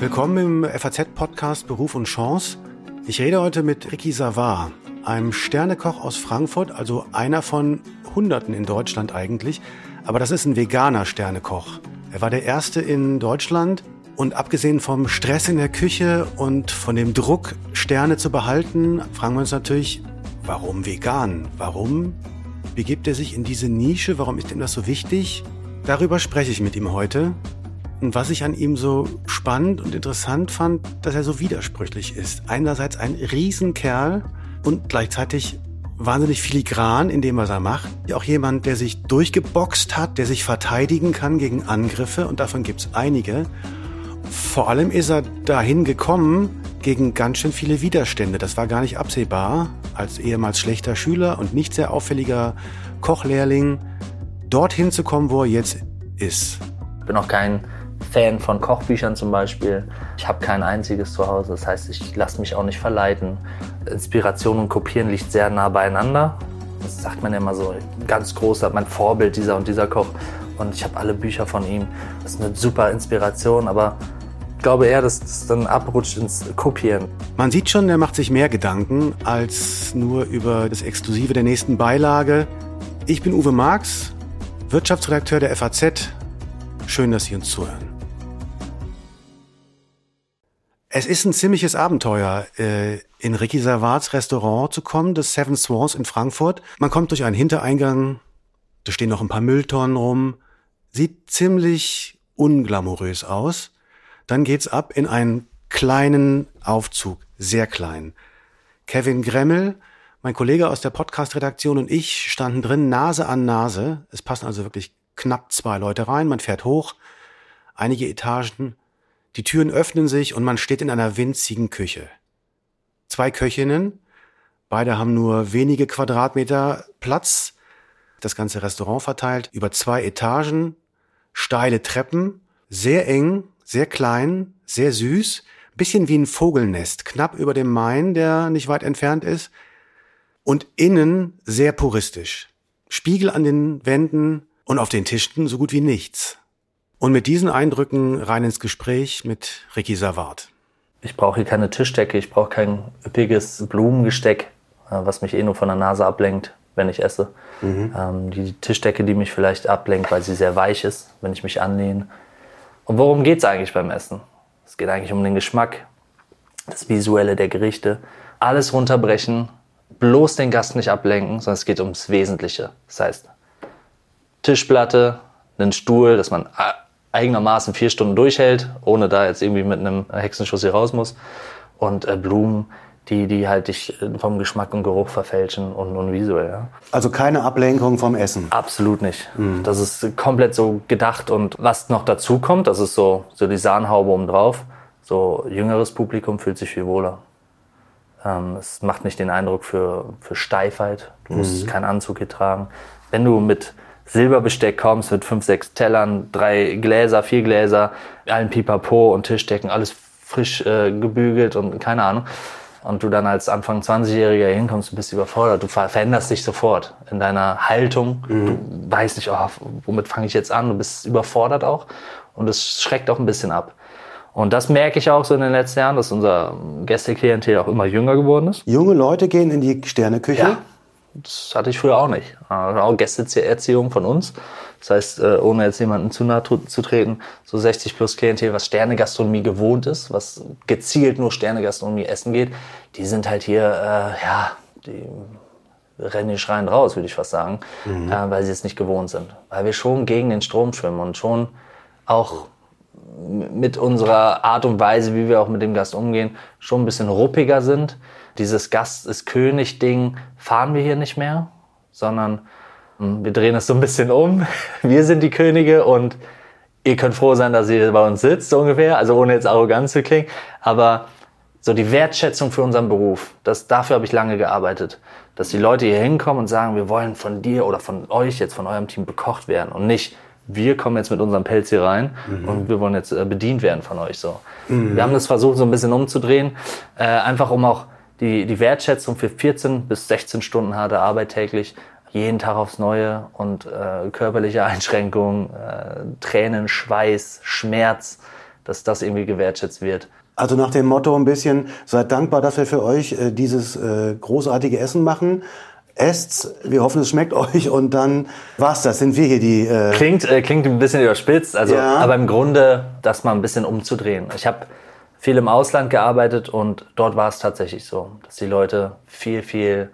Willkommen im FAZ-Podcast Beruf und Chance. Ich rede heute mit Ricky Savard, einem Sternekoch aus Frankfurt, also einer von Hunderten in Deutschland eigentlich. Aber das ist ein veganer Sternekoch. Er war der erste in Deutschland und abgesehen vom Stress in der Küche und von dem Druck, Sterne zu behalten, fragen wir uns natürlich, warum vegan? Warum begibt er sich in diese Nische? Warum ist ihm das so wichtig? Darüber spreche ich mit ihm heute. Und was ich an ihm so spannend und interessant fand, dass er so widersprüchlich ist. Einerseits ein Riesenkerl und gleichzeitig wahnsinnig filigran in dem, was er macht. Auch jemand, der sich durchgeboxt hat, der sich verteidigen kann gegen Angriffe und davon gibt's einige. Vor allem ist er dahin gekommen gegen ganz schön viele Widerstände. Das war gar nicht absehbar. Als ehemals schlechter Schüler und nicht sehr auffälliger Kochlehrling dorthin zu kommen, wo er jetzt ist. Ich bin auch kein Fan von Kochbüchern zum Beispiel. Ich habe kein einziges zu Hause. Das heißt, ich lasse mich auch nicht verleiten. Inspiration und Kopieren liegt sehr nah beieinander. Das sagt man ja immer so. Ganz großer, mein Vorbild dieser und dieser Koch. Und ich habe alle Bücher von ihm. Das ist eine super Inspiration, aber ich glaube eher, dass es dann abrutscht ins Kopieren. Man sieht schon, er macht sich mehr Gedanken als nur über das Exklusive der nächsten Beilage. Ich bin Uwe Marx, Wirtschaftsredakteur der FAZ. Schön, dass Sie uns zuhören. Es ist ein ziemliches Abenteuer, äh, in Ricky Savards Restaurant zu kommen, das Seven Swans in Frankfurt. Man kommt durch einen Hintereingang, da stehen noch ein paar Mülltonnen rum, sieht ziemlich unglamourös aus. Dann geht's ab in einen kleinen Aufzug, sehr klein. Kevin Gremmel, mein Kollege aus der Podcast-Redaktion und ich standen drin, Nase an Nase. Es passen also wirklich knapp zwei Leute rein. Man fährt hoch, einige Etagen. Die Türen öffnen sich und man steht in einer winzigen Küche. Zwei Köchinnen, beide haben nur wenige Quadratmeter Platz, das ganze Restaurant verteilt über zwei Etagen, steile Treppen, sehr eng, sehr klein, sehr süß, bisschen wie ein Vogelnest, knapp über dem Main, der nicht weit entfernt ist, und innen sehr puristisch. Spiegel an den Wänden und auf den Tischen so gut wie nichts. Und mit diesen Eindrücken rein ins Gespräch mit Ricky Savard. Ich brauche hier keine Tischdecke, ich brauche kein üppiges Blumengesteck, äh, was mich eh nur von der Nase ablenkt, wenn ich esse. Mhm. Ähm, die Tischdecke, die mich vielleicht ablenkt, weil sie sehr weich ist, wenn ich mich anlehne. Und worum geht es eigentlich beim Essen? Es geht eigentlich um den Geschmack, das Visuelle der Gerichte. Alles runterbrechen, bloß den Gast nicht ablenken, sondern es geht ums Wesentliche. Das heißt, Tischplatte, einen Stuhl, dass man eigenermaßen vier Stunden durchhält, ohne da jetzt irgendwie mit einem Hexenschuss hier raus muss. Und äh, Blumen, die, die halt dich äh, vom Geschmack und Geruch verfälschen und, und visuell. Ja. Also keine Ablenkung vom Essen? Absolut nicht. Mhm. Das ist komplett so gedacht. Und was noch dazu kommt, das ist so, so die Sahnhaube obendrauf. So jüngeres Publikum fühlt sich viel wohler. Ähm, es macht nicht den Eindruck für, für Steifheit. Du musst mhm. keinen Anzug hier tragen. Wenn du mit Silberbesteck kommst mit fünf, sechs Tellern, drei Gläser, vier Gläser, allen Pipapo und Tischdecken, alles frisch äh, gebügelt und keine Ahnung. Und du dann als Anfang 20-Jähriger hinkommst, du bist überfordert. Du veränderst dich sofort in deiner Haltung. Mhm. Du weißt nicht, oh, womit fange ich jetzt an? Du bist überfordert auch. Und es schreckt auch ein bisschen ab. Und das merke ich auch so in den letzten Jahren, dass unser Gästeklientel auch immer jünger geworden ist. Junge Leute gehen in die Sterneküche? Ja. Das hatte ich früher auch nicht. Auch Gästeerziehung von uns. Das heißt, äh, ohne jetzt jemanden zu nahe zu treten, so 60 plus Klientel, was Sternegastronomie gewohnt ist, was gezielt nur Sternegastronomie essen geht, die sind halt hier, äh, ja, die rennen die schreien raus, würde ich fast sagen, mhm. äh, weil sie es nicht gewohnt sind. Weil wir schon gegen den Strom schwimmen und schon auch mit unserer Art und Weise, wie wir auch mit dem Gast umgehen, schon ein bisschen ruppiger sind dieses Gast ist König-Ding fahren wir hier nicht mehr, sondern hm, wir drehen es so ein bisschen um. Wir sind die Könige und ihr könnt froh sein, dass ihr bei uns sitzt, so ungefähr. Also ohne jetzt arrogant zu klingen. Aber so die Wertschätzung für unseren Beruf, das, dafür habe ich lange gearbeitet. Dass die Leute hier hinkommen und sagen, wir wollen von dir oder von euch jetzt, von eurem Team bekocht werden und nicht, wir kommen jetzt mit unserem Pelz hier rein mhm. und wir wollen jetzt äh, bedient werden von euch. So. Mhm. Wir haben das versucht, so ein bisschen umzudrehen, äh, einfach um auch die, die Wertschätzung für 14 bis 16 Stunden harte Arbeit täglich jeden Tag aufs Neue und äh, körperliche Einschränkungen, äh, Tränen, Schweiß, Schmerz, dass das irgendwie gewertschätzt wird. Also nach dem Motto ein bisschen, seid dankbar, dass wir für euch äh, dieses äh, großartige Essen machen. Esst's, wir hoffen, es schmeckt euch und dann war's das. Sind wir hier die. Äh klingt, äh, klingt ein bisschen überspitzt, also, ja. aber im Grunde, das mal ein bisschen umzudrehen. Ich habe viel im Ausland gearbeitet und dort war es tatsächlich so, dass die Leute viel, viel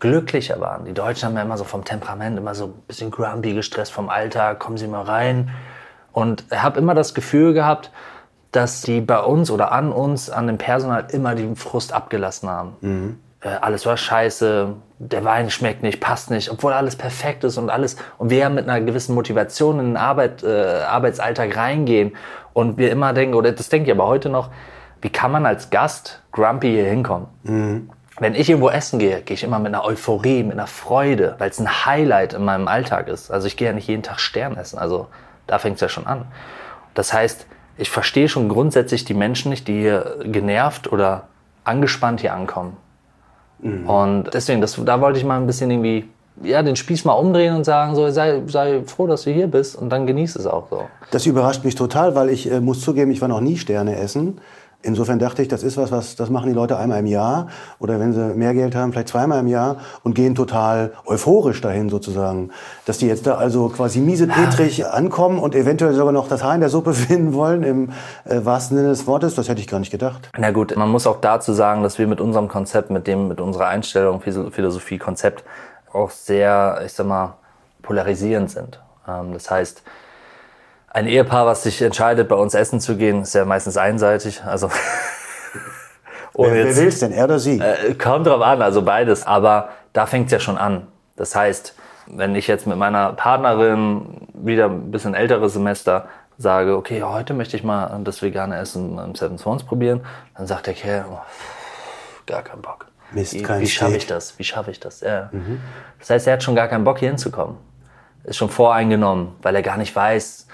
glücklicher waren. Die Deutschen haben ja immer so vom Temperament immer so ein bisschen grumpy, gestresst vom Alltag, kommen Sie mal rein. Und ich habe immer das Gefühl gehabt, dass die bei uns oder an uns, an dem Personal immer den Frust abgelassen haben. Mhm. Äh, alles war scheiße, der Wein schmeckt nicht, passt nicht, obwohl alles perfekt ist und alles. Und wir ja mit einer gewissen Motivation in den Arbeit, äh, Arbeitsalltag reingehen und wir immer denken, oder das denke ich aber heute noch, wie kann man als Gast grumpy hier hinkommen? Mhm. Wenn ich irgendwo essen gehe, gehe ich immer mit einer Euphorie, mit einer Freude, weil es ein Highlight in meinem Alltag ist. Also ich gehe ja nicht jeden Tag Stern essen, also da fängt es ja schon an. Das heißt, ich verstehe schon grundsätzlich die Menschen nicht, die hier genervt oder angespannt hier ankommen. Mhm. Und deswegen, das, da wollte ich mal ein bisschen irgendwie ja, den Spieß mal umdrehen und sagen, so, sei, sei froh, dass du hier bist und dann genieß es auch so. Das überrascht mich total, weil ich äh, muss zugeben, ich war noch nie Sterne essen. Insofern dachte ich, das ist was, was das machen die Leute einmal im Jahr oder wenn sie mehr Geld haben, vielleicht zweimal im Jahr und gehen total euphorisch dahin sozusagen. Dass die jetzt da also quasi miesepetrig ankommen und eventuell sogar noch das Haar in der Suppe finden wollen, im äh, wahrsten Sinne des Wortes, das hätte ich gar nicht gedacht. Na gut, man muss auch dazu sagen, dass wir mit unserem Konzept, mit dem, mit unserer Einstellung, Philosophie, Konzept auch sehr, ich sag mal, polarisierend sind. Ähm, das heißt, ein Ehepaar, was sich entscheidet, bei uns essen zu gehen, ist ja meistens einseitig. Also wer, wer will es denn, er oder sie? Äh, kommt drauf an, also beides. Aber da fängt es ja schon an. Das heißt, wenn ich jetzt mit meiner Partnerin wieder ein bisschen älteres Semester sage, okay, heute möchte ich mal das vegane Essen im Seven Swans probieren, dann sagt der Kerl, oh, gar keinen Bock. Mist, wie, kein wie schaffe ich das? Wie schaffe ich das? Ja. Mhm. Das heißt, er hat schon gar keinen Bock hier hinzukommen. Ist schon voreingenommen, weil er gar nicht weiß,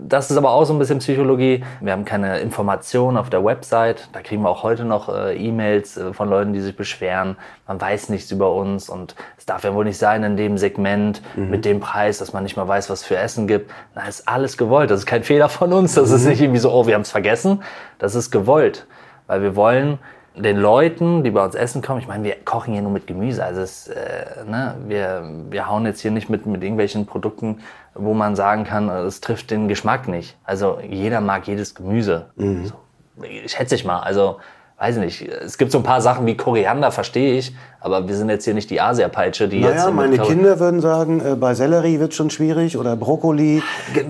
das ist aber auch so ein bisschen Psychologie. Wir haben keine Informationen auf der Website. Da kriegen wir auch heute noch äh, E-Mails äh, von Leuten, die sich beschweren. Man weiß nichts über uns und es darf ja wohl nicht sein in dem Segment mhm. mit dem Preis, dass man nicht mal weiß, was es für Essen gibt. Na, ist alles gewollt. Das ist kein Fehler von uns. Das mhm. ist nicht irgendwie so, oh, wir haben es vergessen. Das ist gewollt, weil wir wollen den Leuten, die bei uns essen kommen, ich meine, wir kochen hier nur mit Gemüse. Also es, äh, ne, wir, wir hauen jetzt hier nicht mit, mit irgendwelchen Produkten, wo man sagen kann, es trifft den Geschmack nicht. Also jeder mag jedes Gemüse. Mhm. So, schätze ich mal. Also weiß nicht, es gibt so ein paar Sachen wie Koriander, verstehe ich, aber wir sind jetzt hier nicht die Asia-Peitsche, die naja, jetzt... meine Kinder würden sagen, äh, bei Sellerie wird schon schwierig oder Brokkoli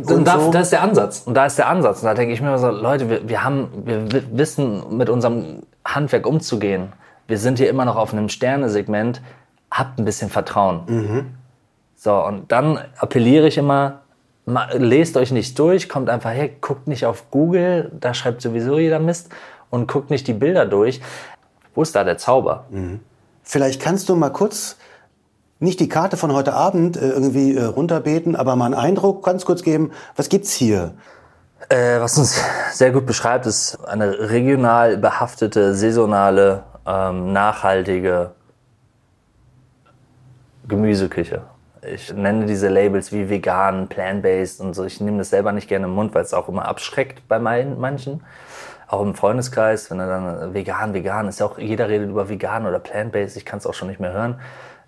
und da, so. da ist der Ansatz. Und da ist der Ansatz. Und da denke ich mir immer so, Leute, wir, wir haben, wir wissen mit unserem Handwerk umzugehen. Wir sind hier immer noch auf einem Sternesegment. Habt ein bisschen Vertrauen. Mhm. So, und dann appelliere ich immer, lest euch nicht durch, kommt einfach her, guckt nicht auf Google, da schreibt sowieso jeder Mist und guckt nicht die Bilder durch. Wo ist da der Zauber? Mhm. Vielleicht kannst du mal kurz nicht die Karte von heute Abend äh, irgendwie äh, runterbeten, aber mal einen Eindruck ganz kurz geben. Was gibt's hier? Äh, was uns sehr gut beschreibt, ist eine regional behaftete, saisonale, ähm, nachhaltige Gemüseküche. Ich nenne diese Labels wie vegan, plant-based und so. Ich nehme das selber nicht gerne im Mund, weil es auch immer abschreckt bei manchen auch im Freundeskreis, wenn er dann vegan, vegan ist ja auch, jeder redet über vegan oder plant-based, ich kann es auch schon nicht mehr hören.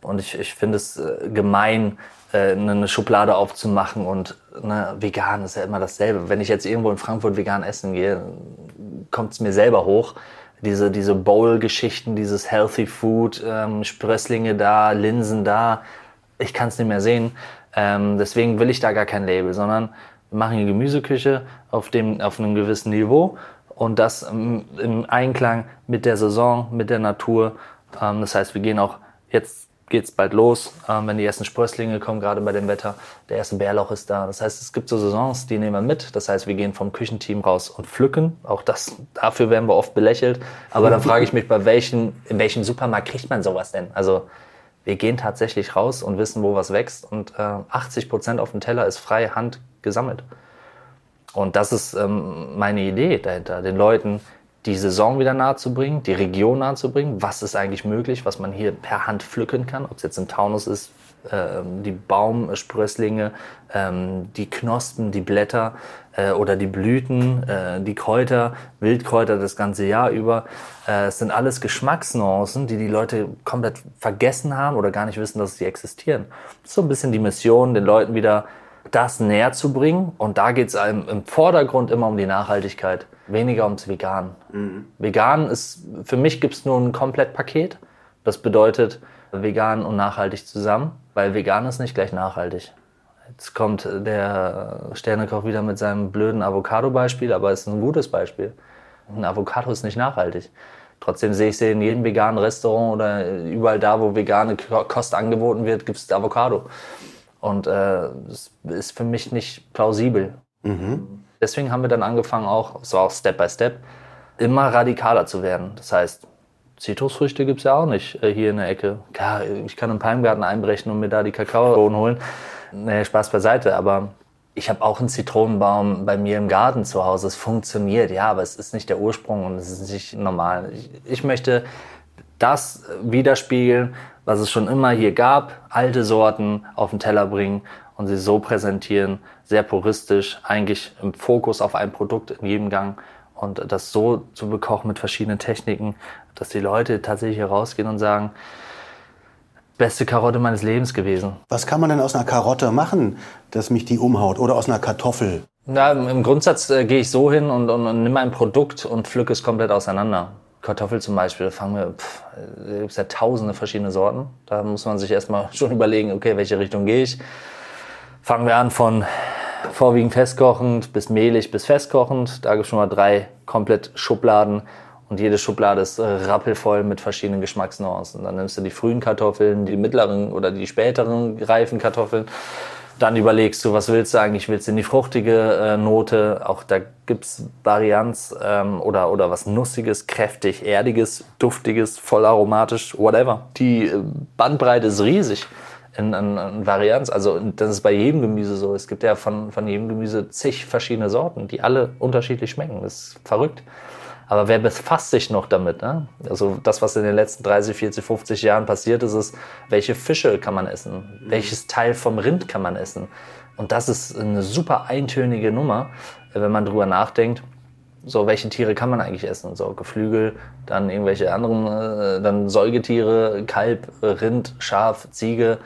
Und ich, ich finde es äh, gemein, äh, eine Schublade aufzumachen und ne, vegan ist ja immer dasselbe. Wenn ich jetzt irgendwo in Frankfurt vegan essen gehe, kommt es mir selber hoch. Diese, diese Bowl-Geschichten, dieses Healthy Food, ähm, Sprösslinge da, Linsen da, ich kann es nicht mehr sehen. Ähm, deswegen will ich da gar kein Label, sondern machen eine Gemüseküche auf, dem, auf einem gewissen Niveau und das im Einklang mit der Saison, mit der Natur. Ähm, das heißt, wir gehen auch, jetzt geht's bald los, ähm, wenn die ersten Sprösslinge kommen, gerade bei dem Wetter. Der erste Bärlauch ist da. Das heißt, es gibt so Saisons, die nehmen wir mit. Das heißt, wir gehen vom Küchenteam raus und pflücken. Auch das, dafür werden wir oft belächelt. Aber dann frage ich mich, bei welchen, in welchem Supermarkt kriegt man sowas denn? Also, wir gehen tatsächlich raus und wissen, wo was wächst. Und äh, 80 Prozent auf dem Teller ist freie Hand gesammelt. Und das ist ähm, meine Idee dahinter, den Leuten die Saison wieder nahe zu bringen, die Region nahe zu bringen. Was ist eigentlich möglich, was man hier per Hand pflücken kann, ob es jetzt im Taunus ist, ähm, die Baumsprösslinge, ähm, die Knospen, die Blätter äh, oder die Blüten, äh, die Kräuter, Wildkräuter das ganze Jahr über. Äh, es sind alles Geschmacksnuancen, die die Leute komplett vergessen haben oder gar nicht wissen, dass sie existieren. So ein bisschen die Mission, den Leuten wieder das näher zu bringen. Und da geht es im Vordergrund immer um die Nachhaltigkeit, weniger ums Vegan. Mhm. Vegan ist, für mich gibt es nur ein Komplettpaket. Das bedeutet vegan und nachhaltig zusammen, weil vegan ist nicht gleich nachhaltig. Jetzt kommt der Sternekoch wieder mit seinem blöden Avocado-Beispiel, aber es ist ein gutes Beispiel. Ein Avocado ist nicht nachhaltig. Trotzdem sehe ich sie in jedem veganen Restaurant oder überall da, wo vegane Kost angeboten wird, gibt es Avocado. Und äh, das ist für mich nicht plausibel. Mhm. Deswegen haben wir dann angefangen, auch, so auch Step by Step, immer radikaler zu werden. Das heißt, Zitrusfrüchte gibt es ja auch nicht äh, hier in der Ecke. Klar, ich kann im Palmgarten einbrechen und mir da die Kakaobohnen holen. Nee, Spaß beiseite, aber ich habe auch einen Zitronenbaum bei mir im Garten zu Hause. Es funktioniert, ja, aber es ist nicht der Ursprung und es ist nicht normal. Ich, ich möchte das widerspiegeln, was es schon immer hier gab, alte Sorten auf den Teller bringen und sie so präsentieren, sehr puristisch, eigentlich im Fokus auf ein Produkt in jedem Gang und das so zu bekochen mit verschiedenen Techniken, dass die Leute tatsächlich herausgehen und sagen, beste Karotte meines Lebens gewesen. Was kann man denn aus einer Karotte machen, dass mich die umhaut oder aus einer Kartoffel? Na, Im Grundsatz äh, gehe ich so hin und, und, und nimm ein Produkt und pflücke es komplett auseinander. Kartoffel zum Beispiel, fangen wir, pff, da gibt es ja tausende verschiedene Sorten. Da muss man sich erstmal schon überlegen, okay, welche Richtung gehe ich. Fangen wir an von vorwiegend festkochend bis mehlig bis festkochend. Da gibt es schon mal drei komplett Schubladen. Und jede Schublade ist äh, rappelvoll mit verschiedenen Geschmacksnuancen. Dann nimmst du die frühen Kartoffeln, die mittleren oder die späteren reifen Kartoffeln dann überlegst du, was willst du eigentlich? Willst du in die fruchtige äh, Note? Auch da gibt's Varianz ähm, oder, oder was Nussiges, kräftig, Erdiges, Duftiges, voll aromatisch, whatever. Die äh, Bandbreite ist riesig in, in, in Varianz. Also das ist bei jedem Gemüse so. Es gibt ja von, von jedem Gemüse zig verschiedene Sorten, die alle unterschiedlich schmecken. Das ist verrückt. Aber wer befasst sich noch damit? Ne? Also das, was in den letzten 30, 40, 50 Jahren passiert ist, ist, welche Fische kann man essen? Welches Teil vom Rind kann man essen? Und das ist eine super eintönige Nummer, wenn man drüber nachdenkt. So, welche Tiere kann man eigentlich essen? So, Geflügel, dann irgendwelche anderen, äh, dann Säugetiere, Kalb, Rind, Schaf, Ziege.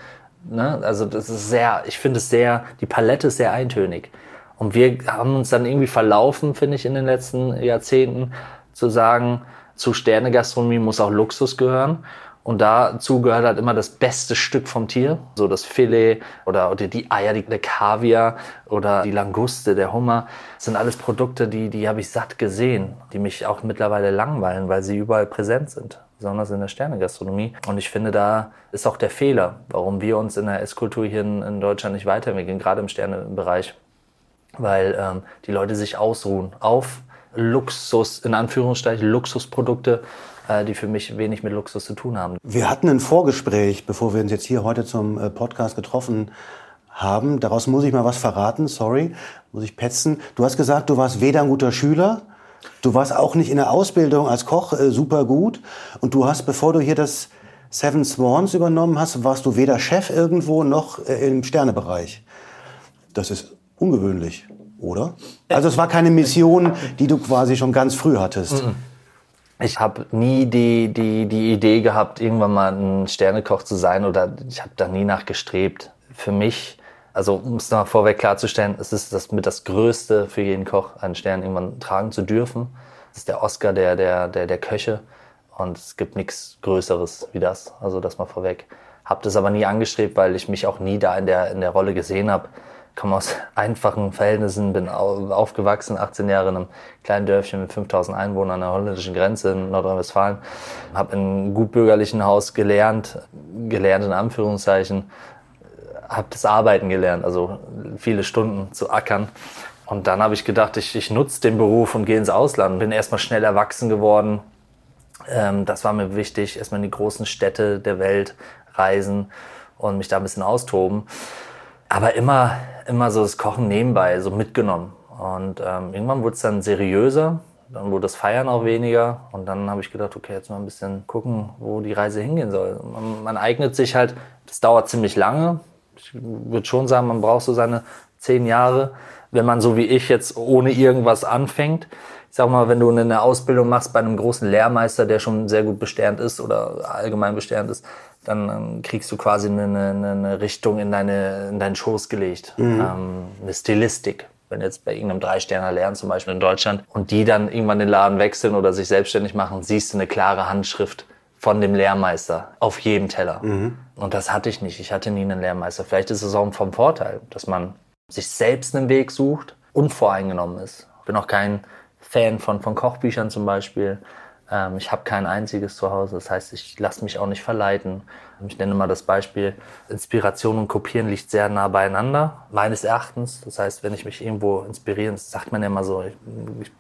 Ne? Also das ist sehr, ich finde es sehr, die Palette ist sehr eintönig. Und wir haben uns dann irgendwie verlaufen, finde ich, in den letzten Jahrzehnten, zu sagen, zu Sternegastronomie muss auch Luxus gehören. Und dazu gehört halt immer das beste Stück vom Tier, so das Filet oder, die Eier, die, der Kaviar oder die Languste, der Hummer. Das sind alles Produkte, die, die habe ich satt gesehen, die mich auch mittlerweile langweilen, weil sie überall präsent sind, besonders in der Sternegastronomie. Und ich finde, da ist auch der Fehler, warum wir uns in der Esskultur hier in, in Deutschland nicht weiterentwickeln, gerade im Sternebereich weil ähm, die Leute sich ausruhen auf Luxus, in Anführungszeichen Luxusprodukte, äh, die für mich wenig mit Luxus zu tun haben. Wir hatten ein Vorgespräch, bevor wir uns jetzt hier heute zum äh, Podcast getroffen haben. Daraus muss ich mal was verraten, sorry, muss ich petzen. Du hast gesagt, du warst weder ein guter Schüler, du warst auch nicht in der Ausbildung als Koch äh, super gut und du hast, bevor du hier das Seven Swans übernommen hast, warst du weder Chef irgendwo noch äh, im Sternebereich. Das ist ungewöhnlich, oder? Also es war keine Mission, die du quasi schon ganz früh hattest. Mhm. Ich habe nie die, die, die Idee gehabt, irgendwann mal ein Sternekoch zu sein oder ich habe da nie nachgestrebt. Für mich, also um es noch vorweg klarzustellen, es ist das mit das Größte für jeden Koch, einen Stern irgendwann tragen zu dürfen. Das ist der Oscar der, der, der, der Köche und es gibt nichts Größeres wie das. Also das mal vorweg. Habe das aber nie angestrebt, weil ich mich auch nie da in der, in der Rolle gesehen habe komme aus einfachen Verhältnissen, bin aufgewachsen, 18 Jahre in einem kleinen Dörfchen mit 5000 Einwohnern an der holländischen Grenze in Nordrhein-Westfalen. Habe in einem gutbürgerlichen Haus gelernt, gelernt in Anführungszeichen, habe das Arbeiten gelernt, also viele Stunden zu ackern. Und dann habe ich gedacht, ich, ich nutze den Beruf und gehe ins Ausland. Bin erstmal schnell erwachsen geworden. Ähm, das war mir wichtig, erstmal in die großen Städte der Welt reisen und mich da ein bisschen austoben aber immer, immer so das Kochen nebenbei, so mitgenommen. Und ähm, irgendwann wurde es dann seriöser. Dann wurde das Feiern auch weniger. Und dann habe ich gedacht, okay, jetzt mal ein bisschen gucken, wo die Reise hingehen soll. Man, man eignet sich halt, das dauert ziemlich lange. Ich würde schon sagen, man braucht so seine zehn Jahre, wenn man so wie ich jetzt ohne irgendwas anfängt. Ich sag mal, wenn du eine Ausbildung machst bei einem großen Lehrmeister, der schon sehr gut besternt ist oder allgemein besternt ist, dann ähm, kriegst du quasi eine, eine, eine Richtung in, deine, in deinen Schoß gelegt. Mhm. Ähm, eine Stilistik. Wenn jetzt bei irgendeinem Dreisterner lernen, zum Beispiel in Deutschland, und die dann irgendwann den Laden wechseln oder sich selbstständig machen, siehst du eine klare Handschrift von dem Lehrmeister auf jedem Teller. Mhm. Und das hatte ich nicht. Ich hatte nie einen Lehrmeister. Vielleicht ist es auch vom Vorteil, dass man sich selbst einen Weg sucht, unvoreingenommen ist. Ich bin auch kein Fan von, von Kochbüchern zum Beispiel. Ähm, ich habe kein einziges zu Hause. Das heißt, ich lasse mich auch nicht verleiten. Ich nenne mal das Beispiel, Inspiration und Kopieren liegt sehr nah beieinander, meines Erachtens. Das heißt, wenn ich mich irgendwo inspirieren, das sagt man ja immer so, ich, ich,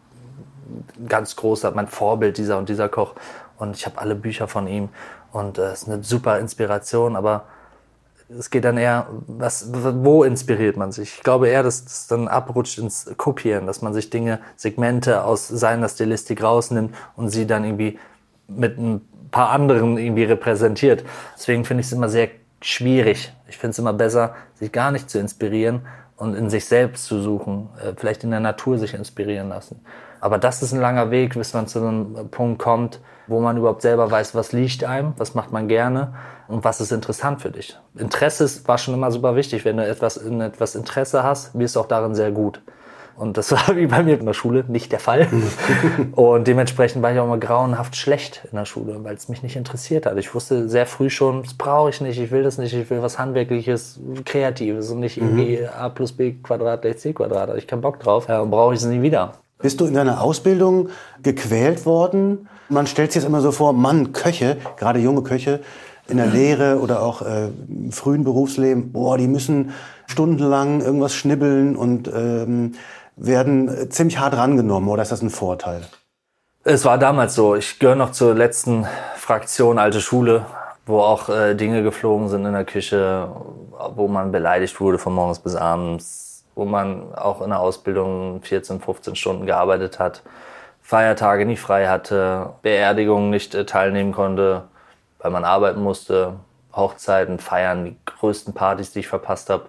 ganz großer, mein Vorbild dieser und dieser Koch. Und ich habe alle Bücher von ihm. Und es äh, ist eine super Inspiration, aber es geht dann eher, was, wo inspiriert man sich? Ich glaube eher, dass es dann abrutscht ins Kopieren, dass man sich Dinge, Segmente aus seiner Stilistik rausnimmt und sie dann irgendwie mit ein paar anderen irgendwie repräsentiert. Deswegen finde ich es immer sehr schwierig. Ich finde es immer besser, sich gar nicht zu inspirieren und in sich selbst zu suchen, äh, vielleicht in der Natur sich inspirieren lassen. Aber das ist ein langer Weg, bis man zu einem Punkt kommt, wo man überhaupt selber weiß, was liegt einem, was macht man gerne und was ist interessant für dich. Interesse war schon immer super wichtig. Wenn du etwas in etwas Interesse hast, wirst du auch darin sehr gut. Und das war wie bei mir in der Schule nicht der Fall. und dementsprechend war ich auch immer grauenhaft schlecht in der Schule, weil es mich nicht interessiert hat. Ich wusste sehr früh schon, das brauche ich nicht, ich will das nicht, ich will was Handwerkliches, Kreatives und nicht irgendwie mhm. a plus b Quadrat gleich c Quadrat. Da habe ich keinen Bock drauf. Ja, und brauche ich es nie wieder. Bist du in deiner Ausbildung gequält worden? Man stellt sich jetzt immer so vor, Mann, Köche, gerade junge Köche in der Lehre oder auch äh, im frühen Berufsleben, boah, die müssen stundenlang irgendwas schnibbeln und ähm, werden ziemlich hart rangenommen. Oder ist das ein Vorteil? Es war damals so. Ich gehöre noch zur letzten Fraktion alte Schule, wo auch äh, Dinge geflogen sind in der Küche, wo man beleidigt wurde von morgens bis abends wo man auch in der Ausbildung 14, 15 Stunden gearbeitet hat, Feiertage nicht frei hatte, Beerdigungen nicht äh, teilnehmen konnte, weil man arbeiten musste, Hochzeiten, Feiern, die größten Partys, die ich verpasst habe,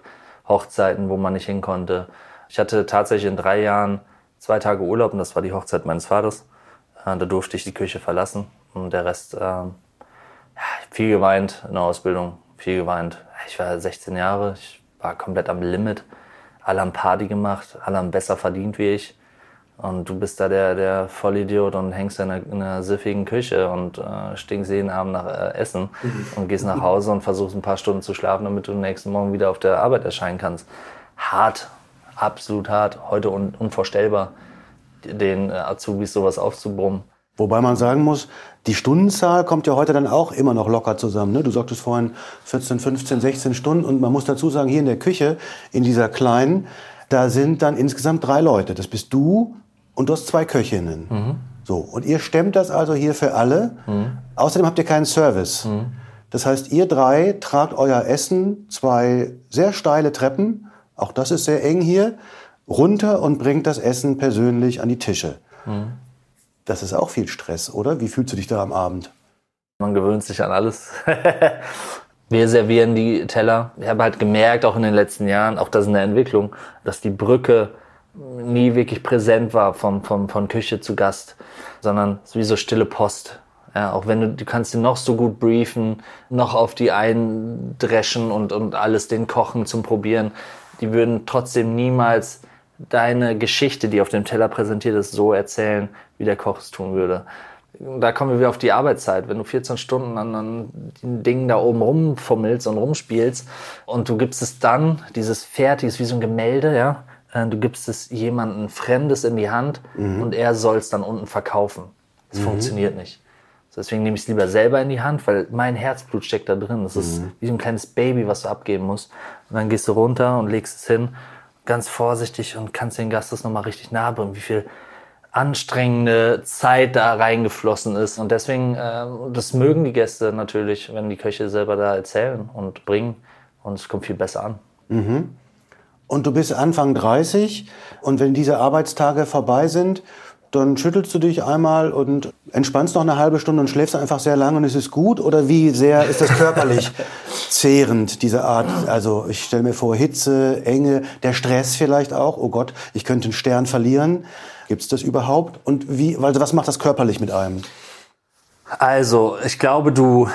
Hochzeiten, wo man nicht hin konnte. Ich hatte tatsächlich in drei Jahren zwei Tage Urlaub und das war die Hochzeit meines Vaters. Äh, da durfte ich die Küche verlassen und der Rest, äh, ja, viel geweint in der Ausbildung, viel geweint. Ich war 16 Jahre, ich war komplett am Limit alle haben Party gemacht, alle haben besser verdient wie ich. Und du bist da der, der Vollidiot und hängst in einer, in einer siffigen Küche und äh, stinkst jeden Abend nach äh, Essen und gehst nach Hause und versuchst ein paar Stunden zu schlafen, damit du nächsten Morgen wieder auf der Arbeit erscheinen kannst. Hart, absolut hart, heute un unvorstellbar, den äh, Azubis sowas aufzubrummen. Wobei man sagen muss, die Stundenzahl kommt ja heute dann auch immer noch locker zusammen. Ne? Du sagtest vorhin 14, 15, 16 Stunden und man muss dazu sagen, hier in der Küche, in dieser kleinen, da sind dann insgesamt drei Leute. Das bist du und du hast zwei Köchinnen. Mhm. So, und ihr stemmt das also hier für alle. Mhm. Außerdem habt ihr keinen Service. Mhm. Das heißt, ihr drei tragt euer Essen zwei sehr steile Treppen, auch das ist sehr eng hier, runter und bringt das Essen persönlich an die Tische. Das ist auch viel Stress, oder? Wie fühlst du dich da am Abend? Man gewöhnt sich an alles. Wir servieren die Teller. Ich habe halt gemerkt, auch in den letzten Jahren, auch das in der Entwicklung, dass die Brücke nie wirklich präsent war vom, vom, von Küche zu Gast, sondern es ist wie so stille Post. Ja, auch wenn du, du kannst ihn noch so gut briefen, noch auf die eindreschen und, und alles den kochen zum Probieren. Die würden trotzdem niemals deine Geschichte, die auf dem Teller präsentiert ist, so erzählen, wie der Koch es tun würde. Da kommen wir wieder auf die Arbeitszeit. Wenn du 14 Stunden an, an den Dingen da oben rumfummelst und rumspielst und du gibst es dann, dieses Fertiges wie so ein Gemälde, ja, äh, du gibst es jemandem Fremdes in die Hand mhm. und er soll es dann unten verkaufen. Das mhm. funktioniert nicht. Deswegen nehme ich es lieber selber in die Hand, weil mein Herzblut steckt da drin. Das mhm. ist wie so ein kleines Baby, was du abgeben musst. Und dann gehst du runter und legst es hin, ganz vorsichtig und kannst den Gast das nochmal richtig nahe bringen, wie viel anstrengende Zeit da reingeflossen ist. Und deswegen, äh, das mögen die Gäste natürlich, wenn die Köche selber da erzählen und bringen. Und es kommt viel besser an. Mhm. Und du bist Anfang 30 und wenn diese Arbeitstage vorbei sind, dann schüttelst du dich einmal und entspannst noch eine halbe Stunde und schläfst einfach sehr lange und es ist gut? Oder wie sehr ist das körperlich zehrend, diese Art? Also ich stelle mir vor, Hitze, Enge, der Stress vielleicht auch. Oh Gott, ich könnte einen Stern verlieren. Gibt es das überhaupt? Und wie, also was macht das körperlich mit einem? Also, ich glaube, du,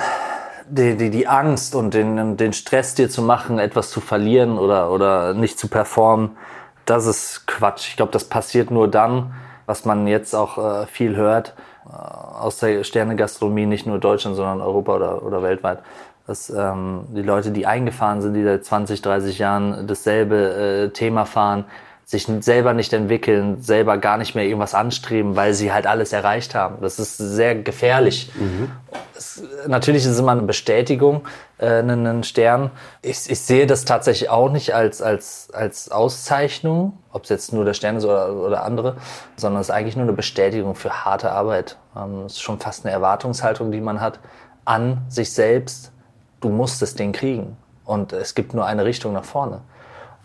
die, die, die Angst und den, den Stress dir zu machen, etwas zu verlieren oder, oder nicht zu performen, das ist Quatsch. Ich glaube, das passiert nur dann, was man jetzt auch äh, viel hört äh, aus der Sternegastronomie, nicht nur Deutschland, sondern Europa oder, oder weltweit, dass ähm, die Leute, die eingefahren sind, die seit 20, 30 Jahren dasselbe äh, Thema fahren, sich selber nicht entwickeln, selber gar nicht mehr irgendwas anstreben, weil sie halt alles erreicht haben. Das ist sehr gefährlich. Mhm. Es, natürlich ist es immer eine Bestätigung, äh, einen Stern. Ich, ich sehe das tatsächlich auch nicht als, als, als Auszeichnung, ob es jetzt nur der Stern ist oder, oder andere, sondern es ist eigentlich nur eine Bestätigung für harte Arbeit. Ähm, es ist schon fast eine Erwartungshaltung, die man hat an sich selbst. Du musst das Ding kriegen. Und es gibt nur eine Richtung nach vorne.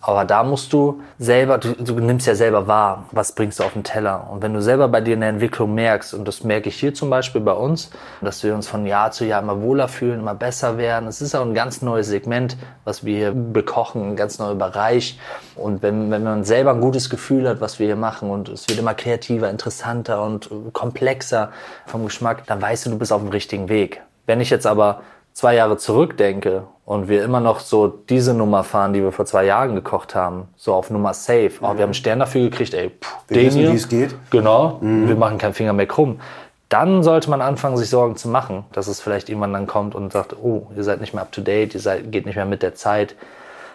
Aber da musst du selber, du, du, nimmst ja selber wahr, was bringst du auf den Teller. Und wenn du selber bei dir eine Entwicklung merkst, und das merke ich hier zum Beispiel bei uns, dass wir uns von Jahr zu Jahr immer wohler fühlen, immer besser werden. Es ist auch ein ganz neues Segment, was wir hier bekochen, ein ganz neuer Bereich. Und wenn, wenn man selber ein gutes Gefühl hat, was wir hier machen, und es wird immer kreativer, interessanter und komplexer vom Geschmack, dann weißt du, du bist auf dem richtigen Weg. Wenn ich jetzt aber zwei Jahre zurückdenke und wir immer noch so diese Nummer fahren, die wir vor zwei Jahren gekocht haben, so auf Nummer safe. Oh, wir haben einen Stern dafür gekriegt, ey, pff, wir den wissen, wie es geht. Genau, mhm. wir machen keinen Finger mehr krumm. Dann sollte man anfangen, sich Sorgen zu machen, dass es vielleicht jemand dann kommt und sagt, oh, ihr seid nicht mehr up to date, ihr seid, geht nicht mehr mit der Zeit.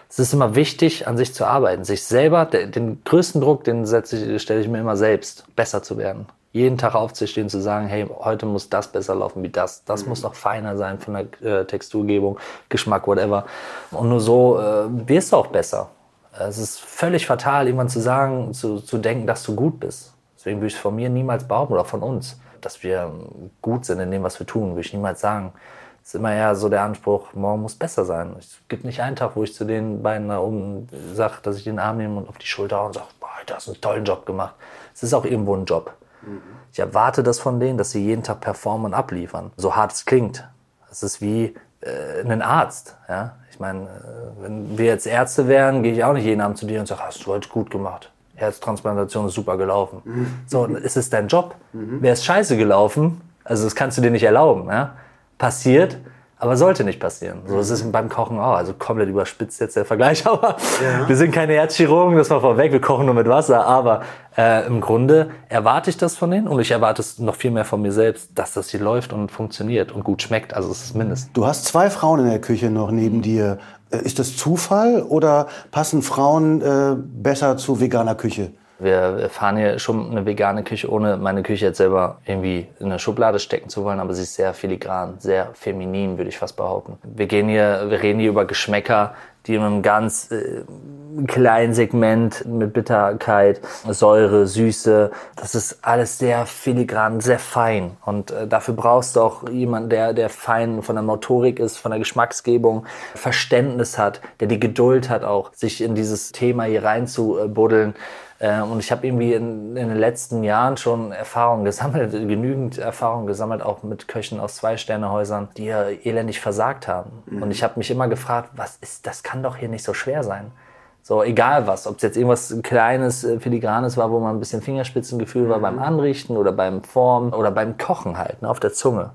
Es ist immer wichtig, an sich zu arbeiten, sich selber, den größten Druck, den setze ich, stelle ich mir immer selbst, besser zu werden jeden Tag aufzustehen, zu sagen, hey, heute muss das besser laufen wie das, das mhm. muss noch feiner sein von der äh, Texturgebung, Geschmack, whatever. Und nur so äh, wirst du auch besser. Es ist völlig fatal, irgendwann zu sagen, zu, zu denken, dass du gut bist. Deswegen würde ich von mir niemals behaupten oder von uns, dass wir gut sind in dem, was wir tun, würde ich niemals sagen. Es ist immer eher so der Anspruch, morgen muss besser sein. Es gibt nicht einen Tag, wo ich zu den beiden da oben sage, dass ich den Arm nehme und auf die Schulter und sage, boah, du hast einen tollen Job gemacht. Es ist auch irgendwo ein Job. Ich erwarte das von denen, dass sie jeden Tag performen und abliefern. So hart es klingt. Es ist wie äh, ein Arzt. Ja? Ich meine, äh, wenn wir jetzt Ärzte wären, gehe ich auch nicht jeden Abend zu dir und sage, hast du heute gut gemacht. Herztransplantation ist super gelaufen. Mhm. So, ist es dein Job. Mhm. Wäre es scheiße gelaufen, also das kannst du dir nicht erlauben. Ja? Passiert, aber sollte nicht passieren. So ist es beim Kochen auch. Also komplett überspitzt jetzt der Vergleich, aber ja. wir sind keine Herzchirurgen, das war vorweg, wir kochen nur mit Wasser. Aber äh, im Grunde erwarte ich das von denen und ich erwarte es noch viel mehr von mir selbst, dass das hier läuft und funktioniert und gut schmeckt. Also es ist mindestens. Du hast zwei Frauen in der Küche noch neben dir. Äh, ist das Zufall oder passen Frauen äh, besser zu veganer Küche? Wir fahren hier schon eine vegane Küche, ohne meine Küche jetzt selber irgendwie in eine Schublade stecken zu wollen, aber sie ist sehr filigran, sehr feminin, würde ich fast behaupten. Wir gehen hier, wir reden hier über Geschmäcker, die in einem ganz äh, kleinen Segment mit Bitterkeit, Säure, Süße, das ist alles sehr filigran, sehr fein. Und äh, dafür brauchst du auch jemanden, der, der fein von der Motorik ist, von der Geschmacksgebung, Verständnis hat, der die Geduld hat auch, sich in dieses Thema hier reinzubuddeln. Äh, und ich habe irgendwie in, in, den letzten Jahren schon Erfahrungen gesammelt, genügend Erfahrungen gesammelt, auch mit Köchen aus Zwei-Sterne-Häusern, die ja elendig versagt haben. Mhm. Und ich habe mich immer gefragt, was ist, das kann doch hier nicht so schwer sein. So, egal was, ob es jetzt irgendwas Kleines, äh, Filigranes war, wo man ein bisschen Fingerspitzengefühl war mhm. beim Anrichten oder beim Formen oder beim Kochen halt, ne, auf der Zunge.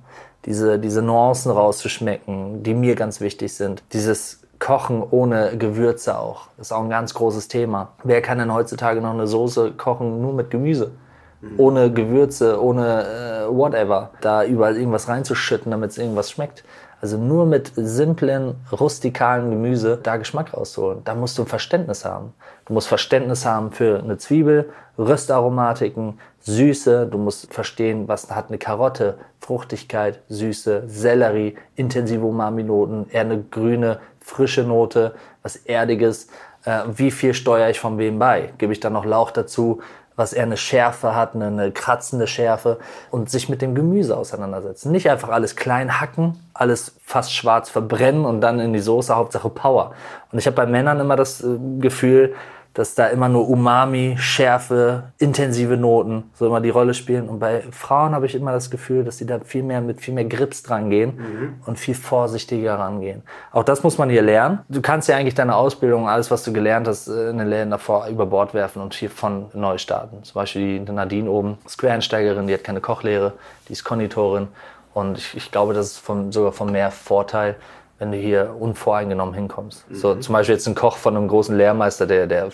Diese, diese Nuancen rauszuschmecken, die mir ganz wichtig sind. Dieses Kochen ohne Gewürze auch. Das ist auch ein ganz großes Thema. Wer kann denn heutzutage noch eine Soße kochen nur mit Gemüse? Mhm. Ohne Gewürze, ohne äh, whatever. Da überall irgendwas reinzuschütten, damit es irgendwas schmeckt. Also nur mit simplen, rustikalen Gemüse da Geschmack rauszuholen. Da musst du ein Verständnis haben. Du musst Verständnis haben für eine Zwiebel, Röstaromatiken, Süße. Du musst verstehen, was hat eine Karotte, Fruchtigkeit, Süße, Sellerie, intensive Umami-Noten, eher eine grüne, frische Note, was Erdiges. Äh, wie viel steuere ich von wem bei? Gebe ich dann noch Lauch dazu? was eher eine Schärfe hat, eine, eine, kratzende Schärfe und sich mit dem Gemüse auseinandersetzen. Nicht einfach alles klein hacken, alles fast schwarz verbrennen und dann in die Soße, Hauptsache Power. Und ich habe bei Männern immer das äh, Gefühl, dass da immer nur Umami, Schärfe, intensive Noten so immer die Rolle spielen. Und bei Frauen habe ich immer das Gefühl, dass sie da viel mehr mit viel mehr Grips dran gehen mhm. und viel vorsichtiger rangehen. Auch das muss man hier lernen. Du kannst ja eigentlich deine Ausbildung, alles was du gelernt hast, in den Läden davor über Bord werfen und hier von neu starten. Zum Beispiel die Nadine oben, Square-Einsteigerin, die hat keine Kochlehre, die ist Konditorin. Und ich, ich glaube, das ist von, sogar von mehr Vorteil, wenn du hier unvoreingenommen hinkommst. Mhm. So zum Beispiel jetzt ein Koch von einem großen Lehrmeister, der, der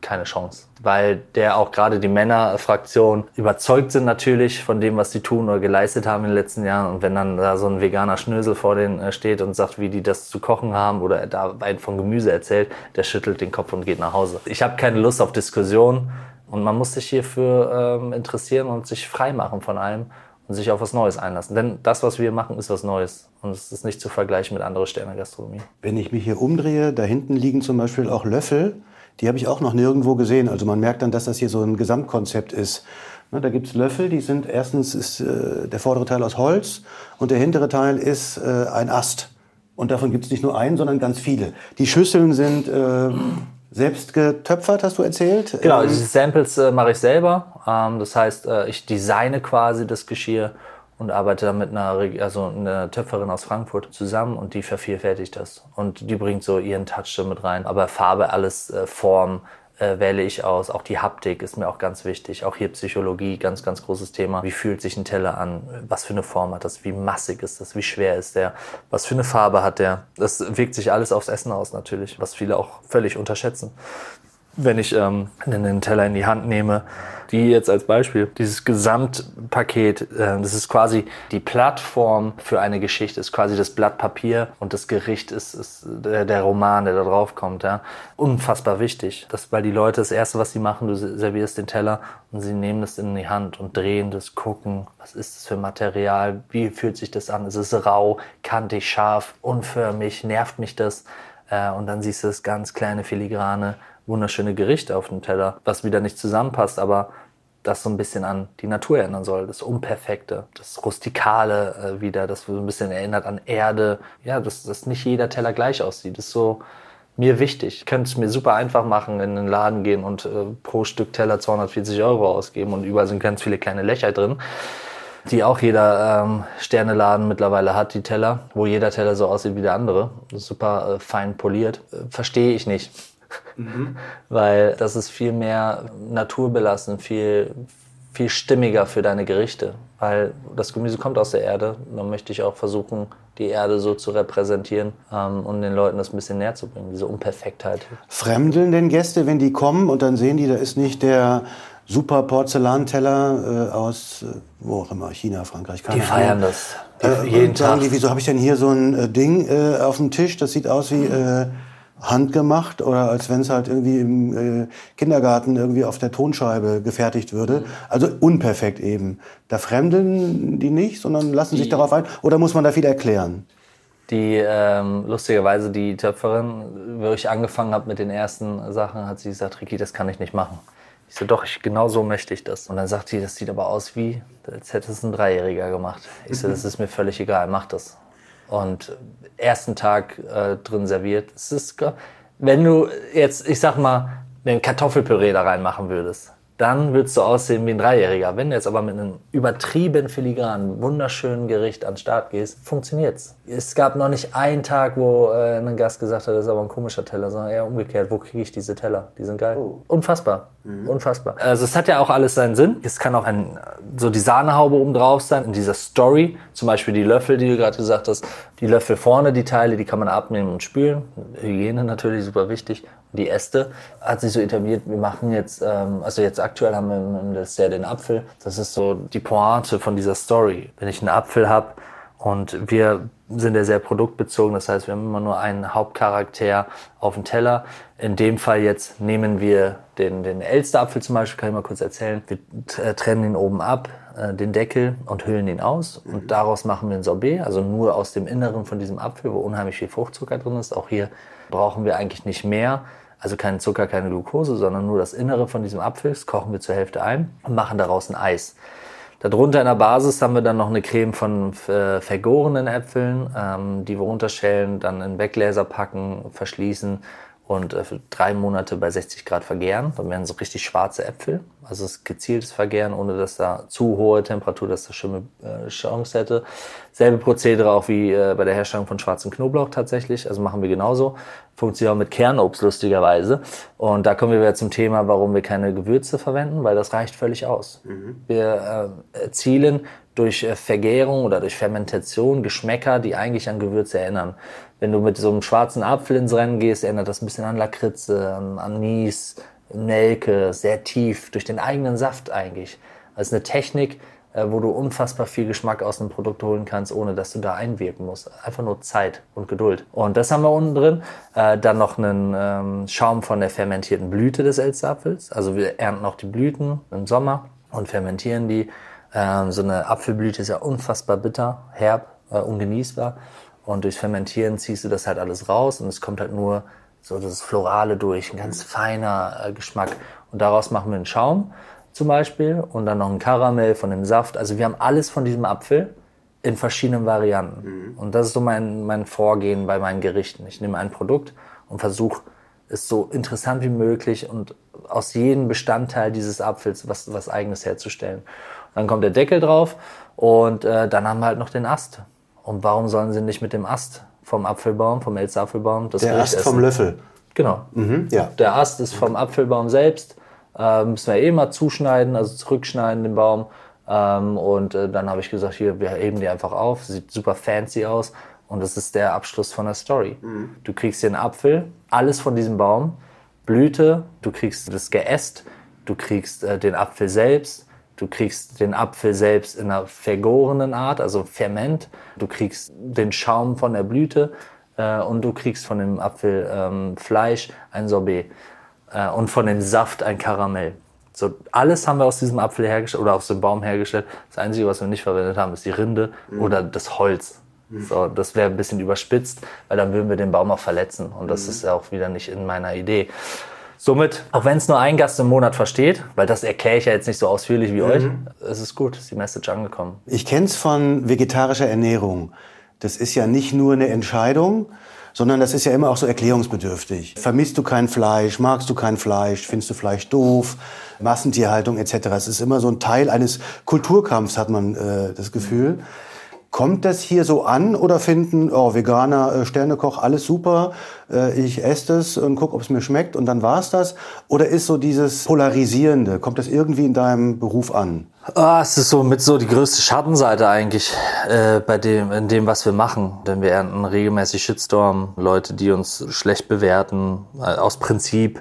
keine Chance. Weil der auch gerade die Männerfraktion überzeugt sind natürlich von dem, was sie tun oder geleistet haben in den letzten Jahren. Und wenn dann da so ein veganer Schnösel vor denen äh, steht und sagt, wie die das zu kochen haben oder da einen von Gemüse erzählt, der schüttelt den Kopf und geht nach Hause. Ich habe keine Lust auf Diskussion und man muss sich hierfür ähm, interessieren und sich frei machen von allem und sich auf was Neues einlassen. Denn das, was wir machen, ist was Neues. Und es ist nicht zu vergleichen mit anderen Sterne-Gastronomie. Wenn ich mich hier umdrehe, da hinten liegen zum Beispiel auch Löffel. Die habe ich auch noch nirgendwo gesehen. Also man merkt dann, dass das hier so ein Gesamtkonzept ist. Ne, da gibt es Löffel, die sind erstens ist äh, der vordere Teil aus Holz und der hintere Teil ist äh, ein Ast. Und davon gibt es nicht nur einen, sondern ganz viele. Die Schüsseln sind äh, selbst getöpfert, hast du erzählt? Genau, ähm, diese Samples äh, mache ich selber. Ähm, das heißt, äh, ich designe quasi das Geschirr und arbeite dann mit einer, also einer Töpferin aus Frankfurt zusammen und die vervielfältigt das. Und die bringt so ihren Touch mit rein. Aber Farbe, alles, äh, Form, äh, wähle ich aus. Auch die Haptik ist mir auch ganz wichtig. Auch hier Psychologie, ganz, ganz großes Thema. Wie fühlt sich ein Teller an? Was für eine Form hat das? Wie massig ist das? Wie schwer ist der? Was für eine Farbe hat der? Das wirkt sich alles aufs Essen aus natürlich, was viele auch völlig unterschätzen wenn ich ähm, einen Teller in die Hand nehme, die jetzt als Beispiel, dieses Gesamtpaket, äh, das ist quasi die Plattform für eine Geschichte, ist quasi das Blatt Papier und das Gericht ist, ist der, der Roman, der da drauf kommt. Ja. Unfassbar wichtig, das, weil die Leute das Erste, was sie machen, du servierst den Teller und sie nehmen das in die Hand und drehen das, gucken, was ist das für Material, wie fühlt sich das an, ist es rau, kantig, scharf, unförmig, nervt mich das? Äh, und dann siehst du das ganz kleine filigrane wunderschöne Gerichte auf dem Teller, was wieder nicht zusammenpasst, aber das so ein bisschen an die Natur erinnern soll, das Unperfekte, das Rustikale äh, wieder, das so ein bisschen erinnert an Erde. Ja, dass, dass nicht jeder Teller gleich aussieht, das ist so mir wichtig. Ich könnte es mir super einfach machen, in den Laden gehen und äh, pro Stück Teller 240 Euro ausgeben und überall sind ganz viele kleine Löcher drin, die auch jeder ähm, Sterneladen mittlerweile hat, die Teller, wo jeder Teller so aussieht wie der andere. Super äh, fein poliert. Äh, Verstehe ich nicht. Mhm. Weil das ist viel mehr naturbelassen, viel, viel stimmiger für deine Gerichte. Weil das Gemüse kommt aus der Erde. Dann möchte ich auch versuchen, die Erde so zu repräsentieren ähm, und den Leuten das ein bisschen näher zu bringen, diese Unperfektheit. Fremdeln denn Gäste, wenn die kommen und dann sehen die, da ist nicht der super Porzellanteller äh, aus, äh, wo auch immer, China, Frankreich, keine Die feiern das. äh, jeden Tag. Sagen die, wieso habe ich denn hier so ein äh, Ding äh, auf dem Tisch? Das sieht aus wie äh, handgemacht oder als wenn es halt irgendwie im äh, Kindergarten irgendwie auf der Tonscheibe gefertigt würde. Also unperfekt eben. Da fremdeln die nicht, sondern lassen die, sich darauf ein. Oder muss man da viel erklären? Die ähm, lustigerweise die Töpferin, wo ich angefangen habe mit den ersten Sachen, hat sie gesagt, Ricky, das kann ich nicht machen. Ich so, doch, ich, genau so möchte ich das. Und dann sagt sie, das sieht aber aus wie, als hätte es ein Dreijähriger gemacht. Ich so, das ist mir völlig egal, mach das und ersten Tag äh, drin serviert. Es ist, wenn du jetzt, ich sag mal, einen Kartoffelpüree da reinmachen würdest, dann würdest du aussehen wie ein Dreijähriger. Wenn du jetzt aber mit einem übertrieben filigranen, wunderschönen Gericht an den Start gehst, funktioniert's. Es gab noch nicht einen Tag, wo äh, ein Gast gesagt hat, das ist aber ein komischer Teller, sondern eher umgekehrt. Wo kriege ich diese Teller? Die sind geil. Oh. Unfassbar. Mhm. Unfassbar. Also es hat ja auch alles seinen Sinn. Es kann auch ein, so die Sahnehaube oben drauf sein, in dieser Story. Zum Beispiel die Löffel, die du gerade gesagt hast. Die Löffel vorne, die Teile, die kann man abnehmen und spülen. Hygiene natürlich super wichtig die Äste, hat sich so etabliert, wir machen jetzt, ähm, also jetzt aktuell haben wir im Dessert den Apfel. Das ist so die Pointe von dieser Story. Wenn ich einen Apfel habe und wir sind ja sehr produktbezogen, das heißt, wir haben immer nur einen Hauptcharakter auf dem Teller. In dem Fall jetzt nehmen wir den, den Elsterapfel zum Beispiel, kann ich mal kurz erzählen. Wir äh, trennen ihn oben ab, äh, den Deckel und hüllen ihn aus und daraus machen wir ein Sorbet, also nur aus dem Inneren von diesem Apfel, wo unheimlich viel Fruchtzucker drin ist. Auch hier brauchen wir eigentlich nicht mehr. Also kein Zucker, keine Glucose, sondern nur das Innere von diesem Apfel. Das kochen wir zur Hälfte ein und machen daraus ein Eis. Darunter in der Basis haben wir dann noch eine Creme von äh, vergorenen Äpfeln, ähm, die wir runterschälen, dann in Weggläser packen, verschließen und äh, für drei Monate bei 60 Grad vergären. Dann werden so richtig schwarze Äpfel. Also es gezieltes Vergären, ohne dass da zu hohe Temperatur, dass das Schimmel äh, Chance hätte. Selbe Prozedere auch wie äh, bei der Herstellung von schwarzem Knoblauch tatsächlich. Also machen wir genauso. Funktioniert auch mit Kernobst lustigerweise. Und da kommen wir wieder zum Thema, warum wir keine Gewürze verwenden, weil das reicht völlig aus. Mhm. Wir äh, erzielen durch äh, Vergärung oder durch Fermentation Geschmäcker, die eigentlich an Gewürze erinnern. Wenn du mit so einem schwarzen Apfel ins Rennen gehst, erinnert das ein bisschen an Lakritze, an Anis, Nelke, sehr tief, durch den eigenen Saft eigentlich. Das ist eine Technik, äh, wo du unfassbar viel Geschmack aus einem Produkt holen kannst, ohne dass du da einwirken musst. Einfach nur Zeit und Geduld. Und das haben wir unten drin. Äh, dann noch einen ähm, Schaum von der fermentierten Blüte des Elsterapfels. Also wir ernten auch die Blüten im Sommer und fermentieren die ähm, so eine Apfelblüte ist ja unfassbar bitter, herb, äh, ungenießbar. Und durch Fermentieren ziehst du das halt alles raus und es kommt halt nur so das Florale durch, ein ganz feiner äh, Geschmack. Und daraus machen wir einen Schaum zum Beispiel und dann noch einen Karamell von dem Saft. Also wir haben alles von diesem Apfel in verschiedenen Varianten. Mhm. Und das ist so mein, mein Vorgehen bei meinen Gerichten. Ich nehme ein Produkt und versuche es so interessant wie möglich und aus jedem Bestandteil dieses Apfels was, was eigenes herzustellen. Dann kommt der Deckel drauf und äh, dann haben wir halt noch den Ast. Und warum sollen sie nicht mit dem Ast vom Apfelbaum, vom Elster-Apfelbaum, das Der Ast essen? vom Löffel. Genau. Mhm, ja. Der Ast ist vom Apfelbaum selbst. Äh, müssen wir eh mal zuschneiden, also zurückschneiden den Baum. Ähm, und äh, dann habe ich gesagt, hier, wir heben die einfach auf. Sieht super fancy aus. Und das ist der Abschluss von der Story. Mhm. Du kriegst hier einen Apfel, alles von diesem Baum, Blüte, du kriegst das Geäst, du kriegst äh, den Apfel selbst, Du kriegst den Apfel selbst in einer vergorenen Art, also Ferment. Du kriegst den Schaum von der Blüte äh, und du kriegst von dem Apfel ähm, Fleisch ein Sorbet äh, und von dem Saft ein Karamell. So, alles haben wir aus diesem Apfel hergestellt oder aus dem Baum hergestellt. Das Einzige, was wir nicht verwendet haben, ist die Rinde mhm. oder das Holz. Mhm. So, das wäre ein bisschen überspitzt, weil dann würden wir den Baum auch verletzen. Und das mhm. ist auch wieder nicht in meiner Idee. Somit, auch wenn es nur ein Gast im Monat versteht, weil das erkläre ich ja jetzt nicht so ausführlich wie mhm. euch, es ist gut, ist die Message angekommen. Ich kenne es von vegetarischer Ernährung. Das ist ja nicht nur eine Entscheidung, sondern das ist ja immer auch so erklärungsbedürftig. Vermisst du kein Fleisch? Magst du kein Fleisch? Findest du Fleisch doof? Massentierhaltung etc. Es ist immer so ein Teil eines Kulturkampfs, hat man äh, das Gefühl. Kommt das hier so an oder finden, oh, Veganer, äh, Sternekoch, alles super, äh, ich esse das und gucke, ob es mir schmeckt und dann war's das? Oder ist so dieses Polarisierende, kommt das irgendwie in deinem Beruf an? Ah, es ist so mit so die größte Schattenseite eigentlich äh, bei dem, in dem, was wir machen. Denn wir ernten regelmäßig Shitstorm, Leute, die uns schlecht bewerten, äh, aus Prinzip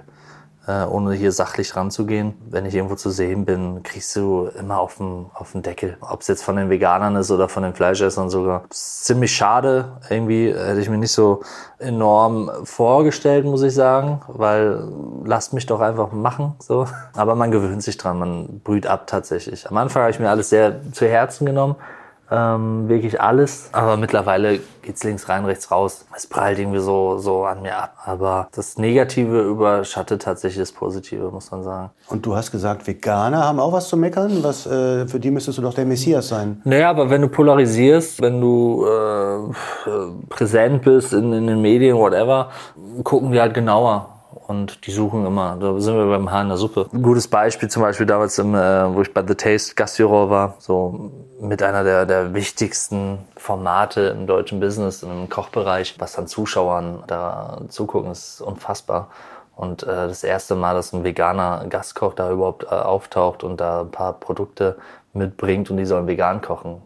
äh, ohne hier sachlich ranzugehen. Wenn ich irgendwo zu sehen bin, kriegst du immer auf den, auf den Deckel. Ob es jetzt von den Veganern ist oder von den Fleischessern sogar. ziemlich schade. Irgendwie hätte ich mir nicht so enorm vorgestellt, muss ich sagen, weil lasst mich doch einfach machen, so. Aber man gewöhnt sich dran, man brüht ab tatsächlich. Am Anfang habe ich mir alles sehr zu Herzen genommen ähm, wirklich alles. Aber mittlerweile geht's links rein, rechts raus. Es prallt irgendwie so, so an mir ab. Aber das Negative überschattet tatsächlich das Positive, muss man sagen. Und du hast gesagt, Veganer haben auch was zu meckern? Was, äh, für die müsstest du doch der Messias sein. Naja, aber wenn du polarisierst, wenn du äh, präsent bist in, in den Medien, whatever, gucken die halt genauer und die suchen immer. Da sind wir beim Haar in der Suppe. Ein gutes Beispiel zum Beispiel damals, im, äh, wo ich bei The Taste Gastjuror war, so mit einer der, der wichtigsten Formate im deutschen Business, im Kochbereich, was an Zuschauern da zugucken, ist unfassbar. Und äh, das erste Mal, dass ein veganer Gastkoch da überhaupt äh, auftaucht und da ein paar Produkte mitbringt und die sollen vegan kochen.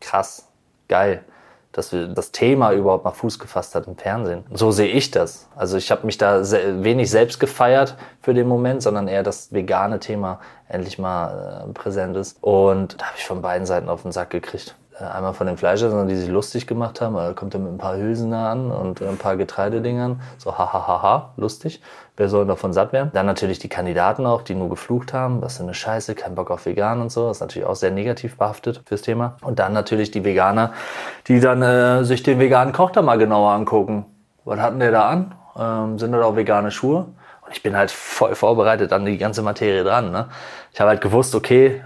Krass, geil dass wir das Thema überhaupt mal Fuß gefasst hat im Fernsehen. So sehe ich das. Also ich habe mich da wenig selbst gefeiert für den Moment, sondern eher das vegane Thema endlich mal äh, präsent ist. Und da habe ich von beiden Seiten auf den Sack gekriegt. Äh, einmal von den Fleischern, die sich lustig gemacht haben, da kommt er mit ein paar Hülsen an und ein paar Getreidedingern. So hahaha, lustig. Wer soll davon satt werden? Dann natürlich die Kandidaten auch, die nur geflucht haben. Was für eine Scheiße, kein Bock auf vegan und so. Das ist natürlich auch sehr negativ behaftet fürs Thema. Und dann natürlich die Veganer, die dann äh, sich den veganen Koch da mal genauer angucken. Was hatten der da an? Ähm, sind da auch vegane Schuhe? Und ich bin halt voll vorbereitet an die ganze Materie dran. Ne? Ich habe halt gewusst, okay,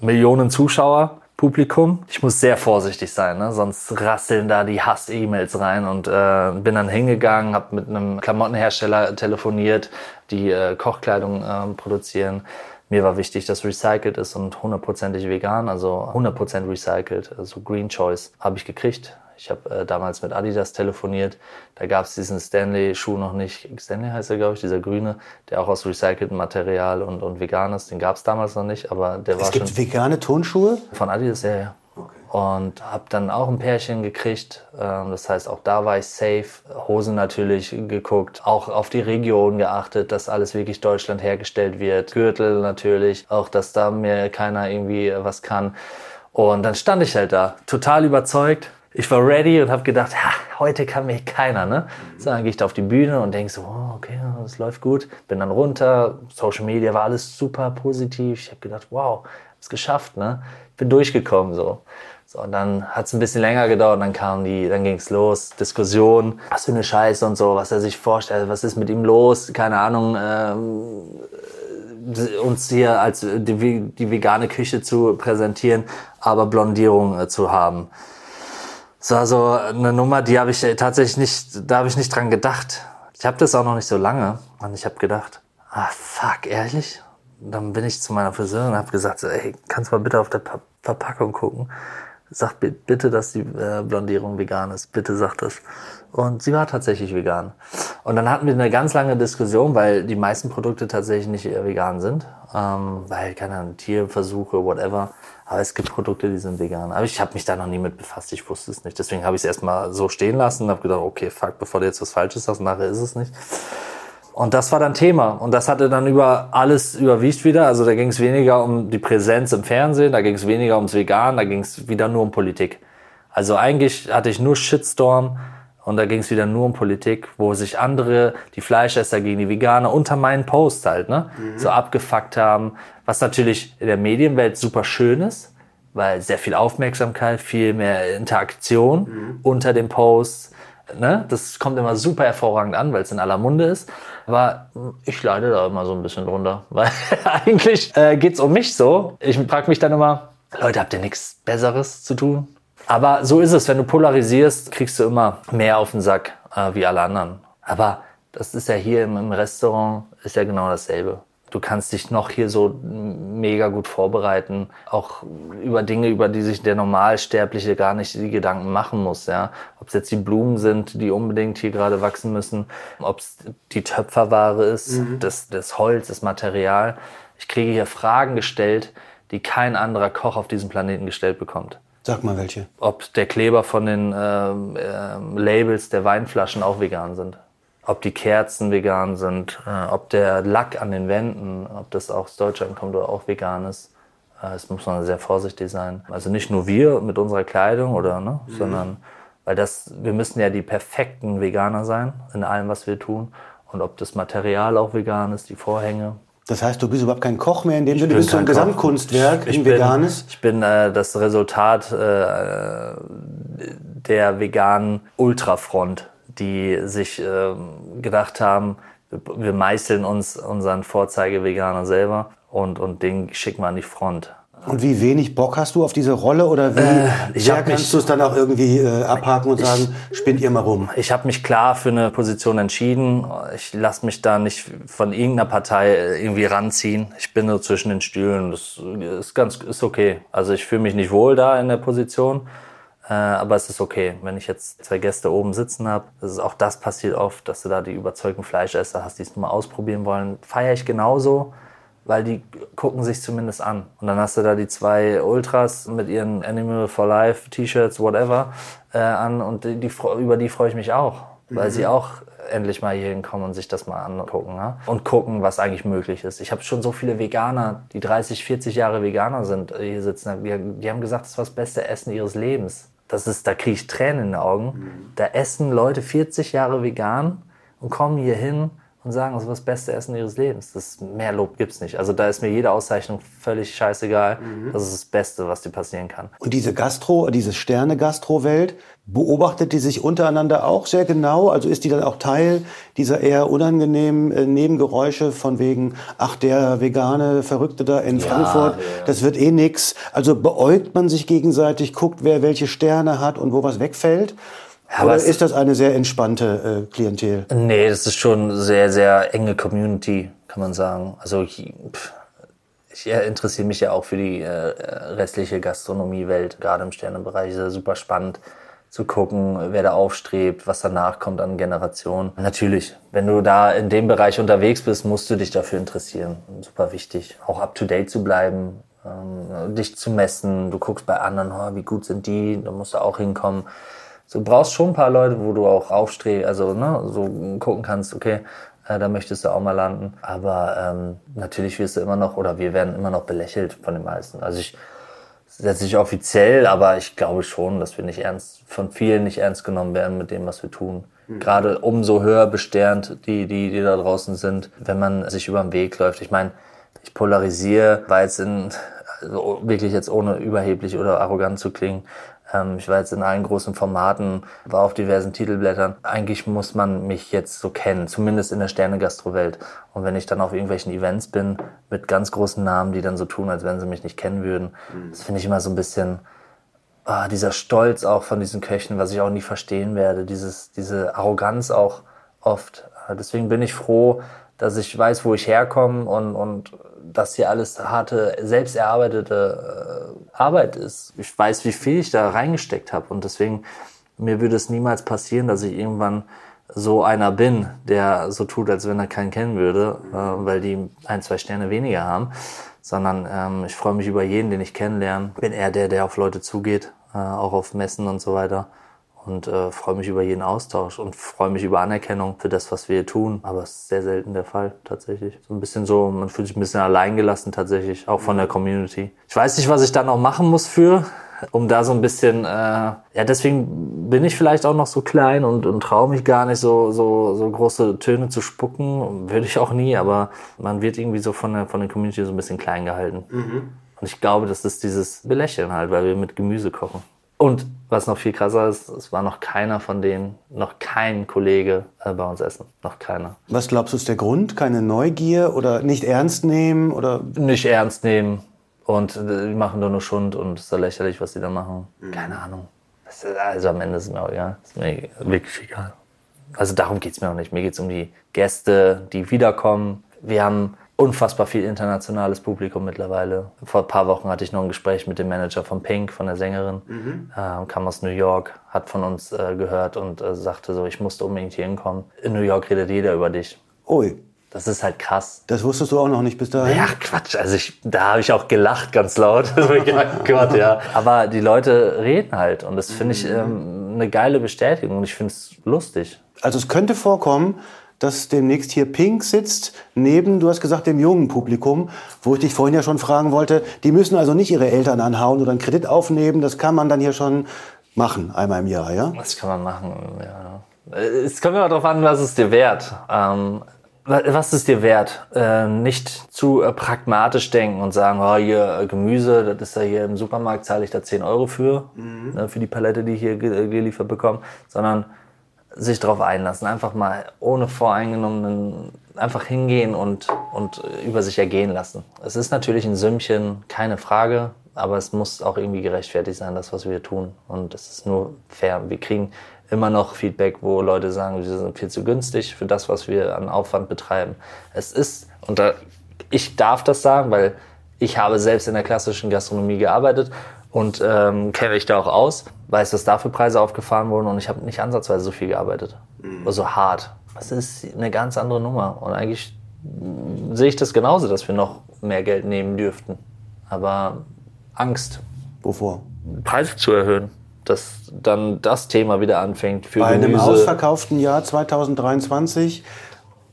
Millionen Zuschauer, Publikum. Ich muss sehr vorsichtig sein, ne? sonst rasseln da die Hass-E-Mails rein und äh, bin dann hingegangen, habe mit einem Klamottenhersteller telefoniert, die äh, Kochkleidung äh, produzieren. Mir war wichtig, dass recycelt ist und hundertprozentig vegan, also 100% recycelt, also Green Choice, habe ich gekriegt. Ich habe äh, damals mit Adidas telefoniert. Da gab es diesen Stanley-Schuh noch nicht. Stanley heißt er, glaube ich, dieser grüne, der auch aus recyceltem Material und, und vegan ist. Den gab es damals noch nicht, aber der Es war gibt schon vegane Turnschuhe? von Adidas, ja, ja. Und habe dann auch ein Pärchen gekriegt. Ähm, Das heißt, auch da war ich safe. Hosen natürlich geguckt. Auch auf die Region geachtet, dass alles wirklich Deutschland hergestellt wird. Gürtel natürlich. Auch, dass da mir keiner irgendwie was kann. Und dann stand ich halt da, total überzeugt. Ich war ready und habe gedacht, ha, heute kann mich keiner, ne? So, dann gehe ich da auf die Bühne und denke so, oh, okay, das läuft gut. Bin dann runter, Social Media war alles super positiv. Ich habe gedacht, wow, hab's geschafft, ne? Bin durchgekommen so. So, und dann hat's ein bisschen länger gedauert, dann kam die, dann ging's los, Diskussion, was für eine Scheiße und so, was er sich vorstellt, was ist mit ihm los, keine Ahnung, ähm, uns hier als die, die vegane Küche zu präsentieren, aber Blondierung äh, zu haben. Das war so eine Nummer, die habe ich äh, tatsächlich nicht, da habe ich nicht dran gedacht. Ich habe das auch noch nicht so lange und ich habe gedacht, ah fuck, ehrlich? Dann bin ich zu meiner Friseurin und habe gesagt, ey, kannst mal bitte auf der pa Verpackung gucken? Sag bi- bitte, dass die äh, Blondierung vegan ist. Bitte sag das. Und sie war tatsächlich vegan. Und dann hatten wir eine ganz lange Diskussion, weil die meisten Produkte tatsächlich nicht äh, vegan sind. Ähm, weil, keine Ahnung, Tierversuche, whatever. Aber es gibt Produkte, die sind vegan. Aber ich habe mich da noch nie mit befasst. Ich wusste es nicht. Deswegen habe ich es erstmal so stehen lassen und habe gedacht, okay, fuck, bevor du jetzt was Falsches sagst, nachher ist es nicht. Und das war dann Thema. Und das hatte dann über alles überwiegt wieder. Also da ging es weniger um die Präsenz im Fernsehen, da ging es weniger ums Vegan, da ging es wieder nur um Politik. Also eigentlich hatte ich nur Shitstorm und da ging es wieder nur um Politik, wo sich andere, die Fleischesser gegen die Veganer, unter meinen Post halt, ne, so abgefuckt haben. Was natürlich in der Medienwelt super schön ist, weil sehr viel Aufmerksamkeit, viel mehr Interaktion unter den Posts. Ne? Das kommt immer super hervorragend an, weil es in aller Munde ist. Aber ich leide da immer so ein bisschen drunter, weil eigentlich äh, geht's um mich so. Ich frage mich dann immer, Leute, habt ihr nichts Besseres zu tun? Aber so ist es, wenn du polarisierst, kriegst du immer mehr auf den Sack äh, wie alle anderen. Aber das ist ja hier im, im Restaurant, ist ja genau dasselbe. Du kannst dich noch hier so mega gut vorbereiten, auch über Dinge, über die sich der Normalsterbliche gar nicht die Gedanken machen muss. Ja, ob es jetzt die Blumen sind, die unbedingt hier gerade wachsen müssen, ob es die Töpferware ist, das, das Holz, das Material. Ich kriege hier Fragen gestellt, die kein anderer Koch auf diesem Planeten gestellt bekommt Sag mal welche. ob der Kleber von den ähm, ähm, Labels der Weinflaschen auch vegan sind. Ob die Kerzen vegan sind, äh, ob der Lack an den Wänden, ob das auch aus Deutschland kommt oder auch vegan ist. Äh, das muss man sehr vorsichtig sein. Also nicht nur wir mit unserer Kleidung oder, ne, sondern, weil das, wir müssen ja die perfekten Veganer sein in allem, was wir tun. Und ob das Material auch vegan ist, die Vorhänge, Das heißt, du bist überhaupt kein Koch mehr in dem Sinne, du bist so ein Koch. Gesamtkunstwerk, ich ein bin, veganes. Ich bin äh, das Resultat äh, der veganen Ultrafront, die sich ähm, gedacht haben, wir, wir meißeln uns unseren Vorzeige-Veganer selber und, und den schicken wir an die Front. Und wie wenig Bock hast du auf diese Rolle oder wie Äh, ich sehr kannst du es dann auch irgendwie äh, abhaken und sagen, spinnt ihr mal rum? Ich habe mich klar für eine Position entschieden. Ich lasse mich da nicht von irgendeiner Partei äh, irgendwie ranziehen. Ich bin so zwischen den Stühlen. Das ist ganz ist okay. Also ich fühle mich nicht wohl da in der Position. Äh, aber es ist okay, wenn ich jetzt zwei Gäste oben sitzen habe. Ist auch das passiert oft, dass du da die überzeugten Fleischesser hast, die es nur mal ausprobieren wollen. Feiere ich genauso, weil die gucken sich zumindest an. Und dann hast du da die zwei Ultras mit ihren Animal for Life T-Shirts, whatever, äh, an und die, die, über die freue ich mich auch, weil sie auch endlich mal hier hinkommen und sich das mal angucken ja? und gucken, was eigentlich möglich ist. Ich habe schon so viele Veganer, die 30, 40 Jahre Veganer sind, äh, hier sitzen. Die, die haben gesagt, das war das beste Essen ihres Lebens. Das ist, da kriege ich Tränen in den Augen. Da essen Leute 40 Jahre vegan und kommen hier hin und sagen, das war das beste Essen ihres Lebens. Das mehr Lob gibt's nicht. Also da ist mir jede Auszeichnung völlig scheißegal. Mhm. Das ist das Beste, was dir passieren kann. Und diese Gastro, diese Sterne-Gastro-Welt, beobachtet die sich untereinander auch sehr genau? Also ist die dann auch Teil dieser eher unangenehmen äh, Nebengeräusche von wegen, ach, der vegane Verrückte da in Frankfurt, ja. das wird eh nix. Also beäugt man sich gegenseitig, guckt, wer welche Sterne hat und wo was wegfällt? Aber Oder ist das eine sehr entspannte äh, Klientel? Nee, das ist schon sehr, sehr enge Community, kann man sagen. Also ich, ich äh, interessiere mich ja auch für die äh, restliche Gastronomiewelt, gerade im Sternenbereich. Ist ja super spannend zu gucken, wer da aufstrebt, was danach kommt an Generationen. Natürlich, wenn du da in dem Bereich unterwegs bist, musst du dich dafür interessieren. Super wichtig, auch up-to-date zu bleiben, ähm, dich zu messen. Du guckst bei anderen, oh, wie gut sind die, da musst du auch hinkommen. So, du brauchst schon ein paar Leute, wo du auch aufstehst, also ne, so gucken kannst, okay, äh, da möchtest du auch mal landen. Aber ähm, natürlich wirst du immer noch, oder wir werden immer noch belächelt von den meisten. Also ich setze nicht offiziell, aber ich glaube schon, dass wir nicht ernst, von vielen nicht ernst genommen werden mit dem, was wir tun. Gerade umso höher besternt die, die, die da draußen sind, wenn man sich über den Weg läuft. Ich meine, ich polarisiere, war jetzt in, also wirklich jetzt ohne überheblich oder arrogant zu klingen, ich war jetzt in allen großen Formaten, war auf diversen Titelblättern. Eigentlich muss man mich jetzt so kennen, zumindest in der Sterne-Gastrowelt. Und wenn ich dann auf irgendwelchen Events bin mit ganz großen Namen, die dann so tun, als wenn sie mich nicht kennen würden, das finde ich immer so ein bisschen, ah, dieser Stolz auch von diesen Köchen, was ich auch nie verstehen werde, dieses, diese Arroganz auch oft. Äh, Deswegen bin ich froh, dass ich weiß, wo ich herkomme und, und dass hier alles harte, selbst erarbeitete äh, Arbeit ist. Ich weiß, wie viel ich da reingesteckt habe und deswegen mir würde es niemals passieren, dass ich irgendwann so einer bin, der so tut, als wenn er keinen kennen würde, äh, weil die ein, zwei Sterne weniger haben, sondern ähm, ich freue mich über jeden, den ich kennenlerne. Bin eher der, der auf Leute zugeht, äh, auch auf Messen und so weiter und äh, freue mich über jeden Austausch und freue mich über Anerkennung für das, was wir tun. Aber es ist sehr selten der Fall tatsächlich. So ein bisschen so, man fühlt sich ein bisschen alleingelassen tatsächlich, auch von der Community. Ich weiß nicht, was ich da noch machen muss für, um da so ein bisschen, äh, ja, deswegen bin ich vielleicht auch noch so klein und, und traue mich gar nicht so, so, so große Töne zu spucken. Würde ich auch nie, aber man wird irgendwie so von der, von der Community so ein bisschen klein gehalten. Und ich glaube, das ist dieses Belächeln halt, weil wir mit Gemüse kochen. Und was noch viel krasser ist, es war noch keiner von denen, noch kein Kollege äh, bei uns essen. Noch keiner. Was glaubst du ist der Grund? Keine Neugier oder nicht ernst nehmen oder Nicht ernst nehmen und äh, die machen doch nur Schund und es ist ja lächerlich, was die da machen. Keine Ahnung. Ist, also am Ende ist mir auch egal. Ist mir wirklich egal. Also darum geht's mir auch nicht. Mir geht's um die Gäste, die wiederkommen. Wir haben unfassbar viel internationales Publikum mittlerweile. Vor ein paar Wochen hatte ich noch ein Gespräch mit dem Manager von Pink, von der Sängerin. Ähm, kam aus New York, hat von uns äh, gehört und äh, sagte so, ich musste unbedingt hier hinkommen. In New York redet jeder über dich. ui, Das ist halt krass. das wusstest du auch noch nicht bis dahin? Ja, Quatsch. Also ich, da habe ich auch gelacht ganz laut. Gedacht, Gott, ja. Aber die Leute reden halt und das finde ich ähm, eine geile Bestätigung und ich finde es lustig. Also es könnte vorkommen, dass demnächst hier Pink sitzt, neben, du hast gesagt, dem jungen Publikum, wo ich dich vorhin ja schon fragen wollte, die müssen also nicht ihre Eltern anhauen oder einen Kredit aufnehmen, das kann man dann hier schon machen, einmal im Jahr, ja? Was kann man machen? Ja. Es kommt immer darauf an, was es dir wert. Ähm, wa- was ist dir wert? Äh, nicht zu äh, pragmatisch denken und sagen, oh, hier äh, Gemüse, das ist ja hier im Supermarkt, zahle ich da 10 Euro für, ne, für die Palette, die ich hier ge geliefert bekomme, sondern sich darauf einlassen, einfach mal ohne voreingenommenen, einfach hingehen und, und äh, über sich ergehen lassen. Es ist natürlich ein Sümmchen, keine Frage, aber es muss auch irgendwie gerechtfertigt sein, das, was wir tun. Und es ist nur fair. Wir kriegen immer noch Feedback, wo Leute sagen, wir sind viel zu günstig für das, was wir an Aufwand betreiben. Es ist, und da, ich darf das sagen, weil ich habe selbst in der klassischen Gastronomie gearbeitet und ähm, kenne mich da auch aus, weiß, dass dafür Preise aufgefahren wurden und ich habe nicht ansatzweise so viel gearbeitet. Also hart. Das ist eine ganz andere Nummer. Und eigentlich mm, sehe ich das genauso, dass wir noch mehr Geld nehmen dürften. Aber Angst, Wovor? Preise zu erhöhen, dass dann das Thema wieder anfängt für Bei einem Gemüse. ausverkauften Jahr 2023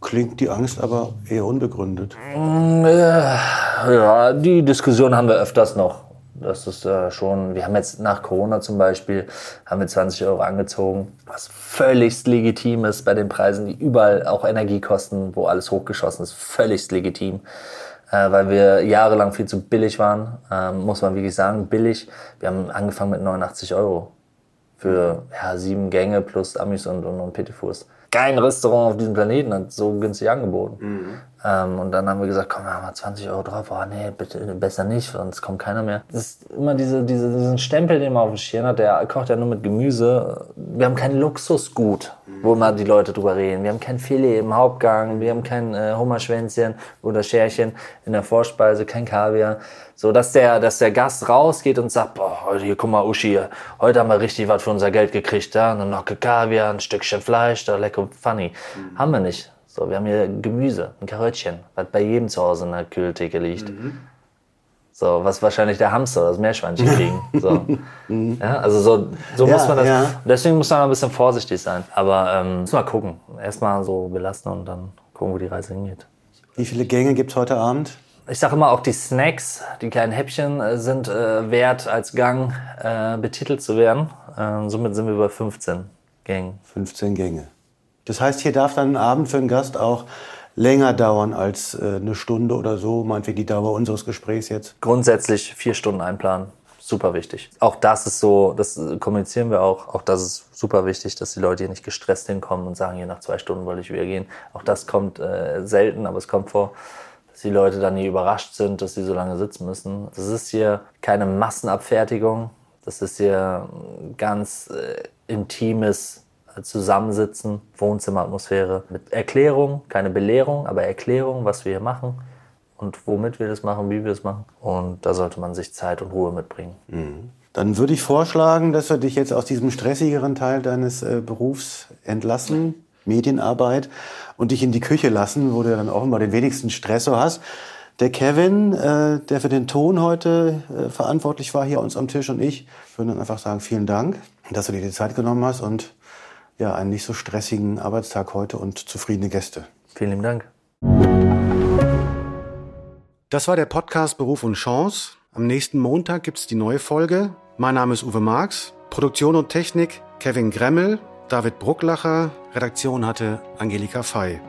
klingt die Angst aber eher unbegründet. Ja, die Diskussion haben wir öfters noch. Das ist äh, schon, wir haben jetzt nach Corona zum Beispiel, haben wir 20 Euro angezogen, was völlig legitim ist bei den Preisen, die überall auch Energie kosten, wo alles hochgeschossen ist, völlig legitim. Äh, weil wir jahrelang viel zu billig waren, ähm, muss man wirklich sagen, billig. Wir haben angefangen mit 89 Euro für ja, sieben Gänge plus Amis und, und, und Petitfours. Kein Restaurant auf diesem Planeten hat so günstig angeboten. Mhm. Ähm, und dann haben wir gesagt, komm, wir haben mal 20 Euro drauf. Oh nee, bitte, besser nicht, sonst kommt keiner mehr. Das ist immer diese, diese, diesen Stempel, den man auf dem Schirm hat, der kocht ja nur mit Gemüse. Wir haben kein Luxusgut, wo mal die Leute drüber reden. Wir haben kein Filet im Hauptgang, wir haben kein äh, Hummerschwänzchen oder Scherchen in der Vorspeise, kein Kaviar. So, dass der, dass der Gast rausgeht und sagt, boah, heute hier, guck mal, Uschi, heute haben wir richtig was für unser Geld gekriegt, da, eine Nocke Kaviar, ein Stückchen Fleisch, da lecker funny. Mhm. Haben wir nicht. So, wir haben hier Gemüse, ein Karöttchen, was bei jedem zu Hause in der Kühltheke liegt. Mhm. So, was wahrscheinlich der Hamster oder das Meerschweinchen kriegen. So. Mhm. ja, also so, so ja, muss man das. Ja. Deswegen muss man ein bisschen vorsichtig sein. Aber ähm, muss mal gucken. Erstmal so belasten und dann gucken, wo die Reise hingeht. Wie viele Gänge gibt's heute Abend? Ich sage immer, auch die Snacks, die kleinen Häppchen, äh, sind äh, wert, als Gang äh, betitelt zu werden. Äh, somit sind wir bei 15 Gängen. 15 Gänge. Das heißt, hier darf dann ein Abend für einen Gast auch länger dauern als äh, eine Stunde oder so, meinetwegen die Dauer unseres Gesprächs jetzt? Grundsätzlich vier Stunden einplanen. Super wichtig. Auch das ist so, das kommunizieren wir auch. Auch das ist super wichtig, dass die Leute hier nicht gestresst hinkommen und sagen, hier nach zwei Stunden wollte ich wieder gehen. Auch das kommt äh, selten, aber es kommt vor, dass die Leute dann hier überrascht sind, dass sie so lange sitzen müssen. Das ist hier keine Massenabfertigung. Das ist hier ganz äh, intimes zusammensitzen, Wohnzimmeratmosphäre mit Erklärung, keine Belehrung, aber Erklärung, was wir hier machen und womit wir das machen, wie wir es machen. Und da sollte man sich Zeit und Ruhe mitbringen. Mhm. Dann würde ich vorschlagen, dass wir dich jetzt aus diesem stressigeren Teil deines äh, Berufs entlassen, Medienarbeit, und dich in die Küche lassen, wo du dann immer den wenigsten Stress so hast. Der Kevin, äh, der für den Ton heute äh, verantwortlich war, hier uns am Tisch und ich, würden dann einfach sagen, vielen Dank, dass du dir die Zeit genommen hast und ja, einen nicht so stressigen Arbeitstag heute und zufriedene Gäste. Vielen Dank. Das war der Podcast Beruf und Chance. Am nächsten Montag gibt es die neue Folge. Mein Name ist Uwe Marx. Produktion und Technik Kevin Gremmel, David Brucklacher. Redaktion hatte Angelika Fey.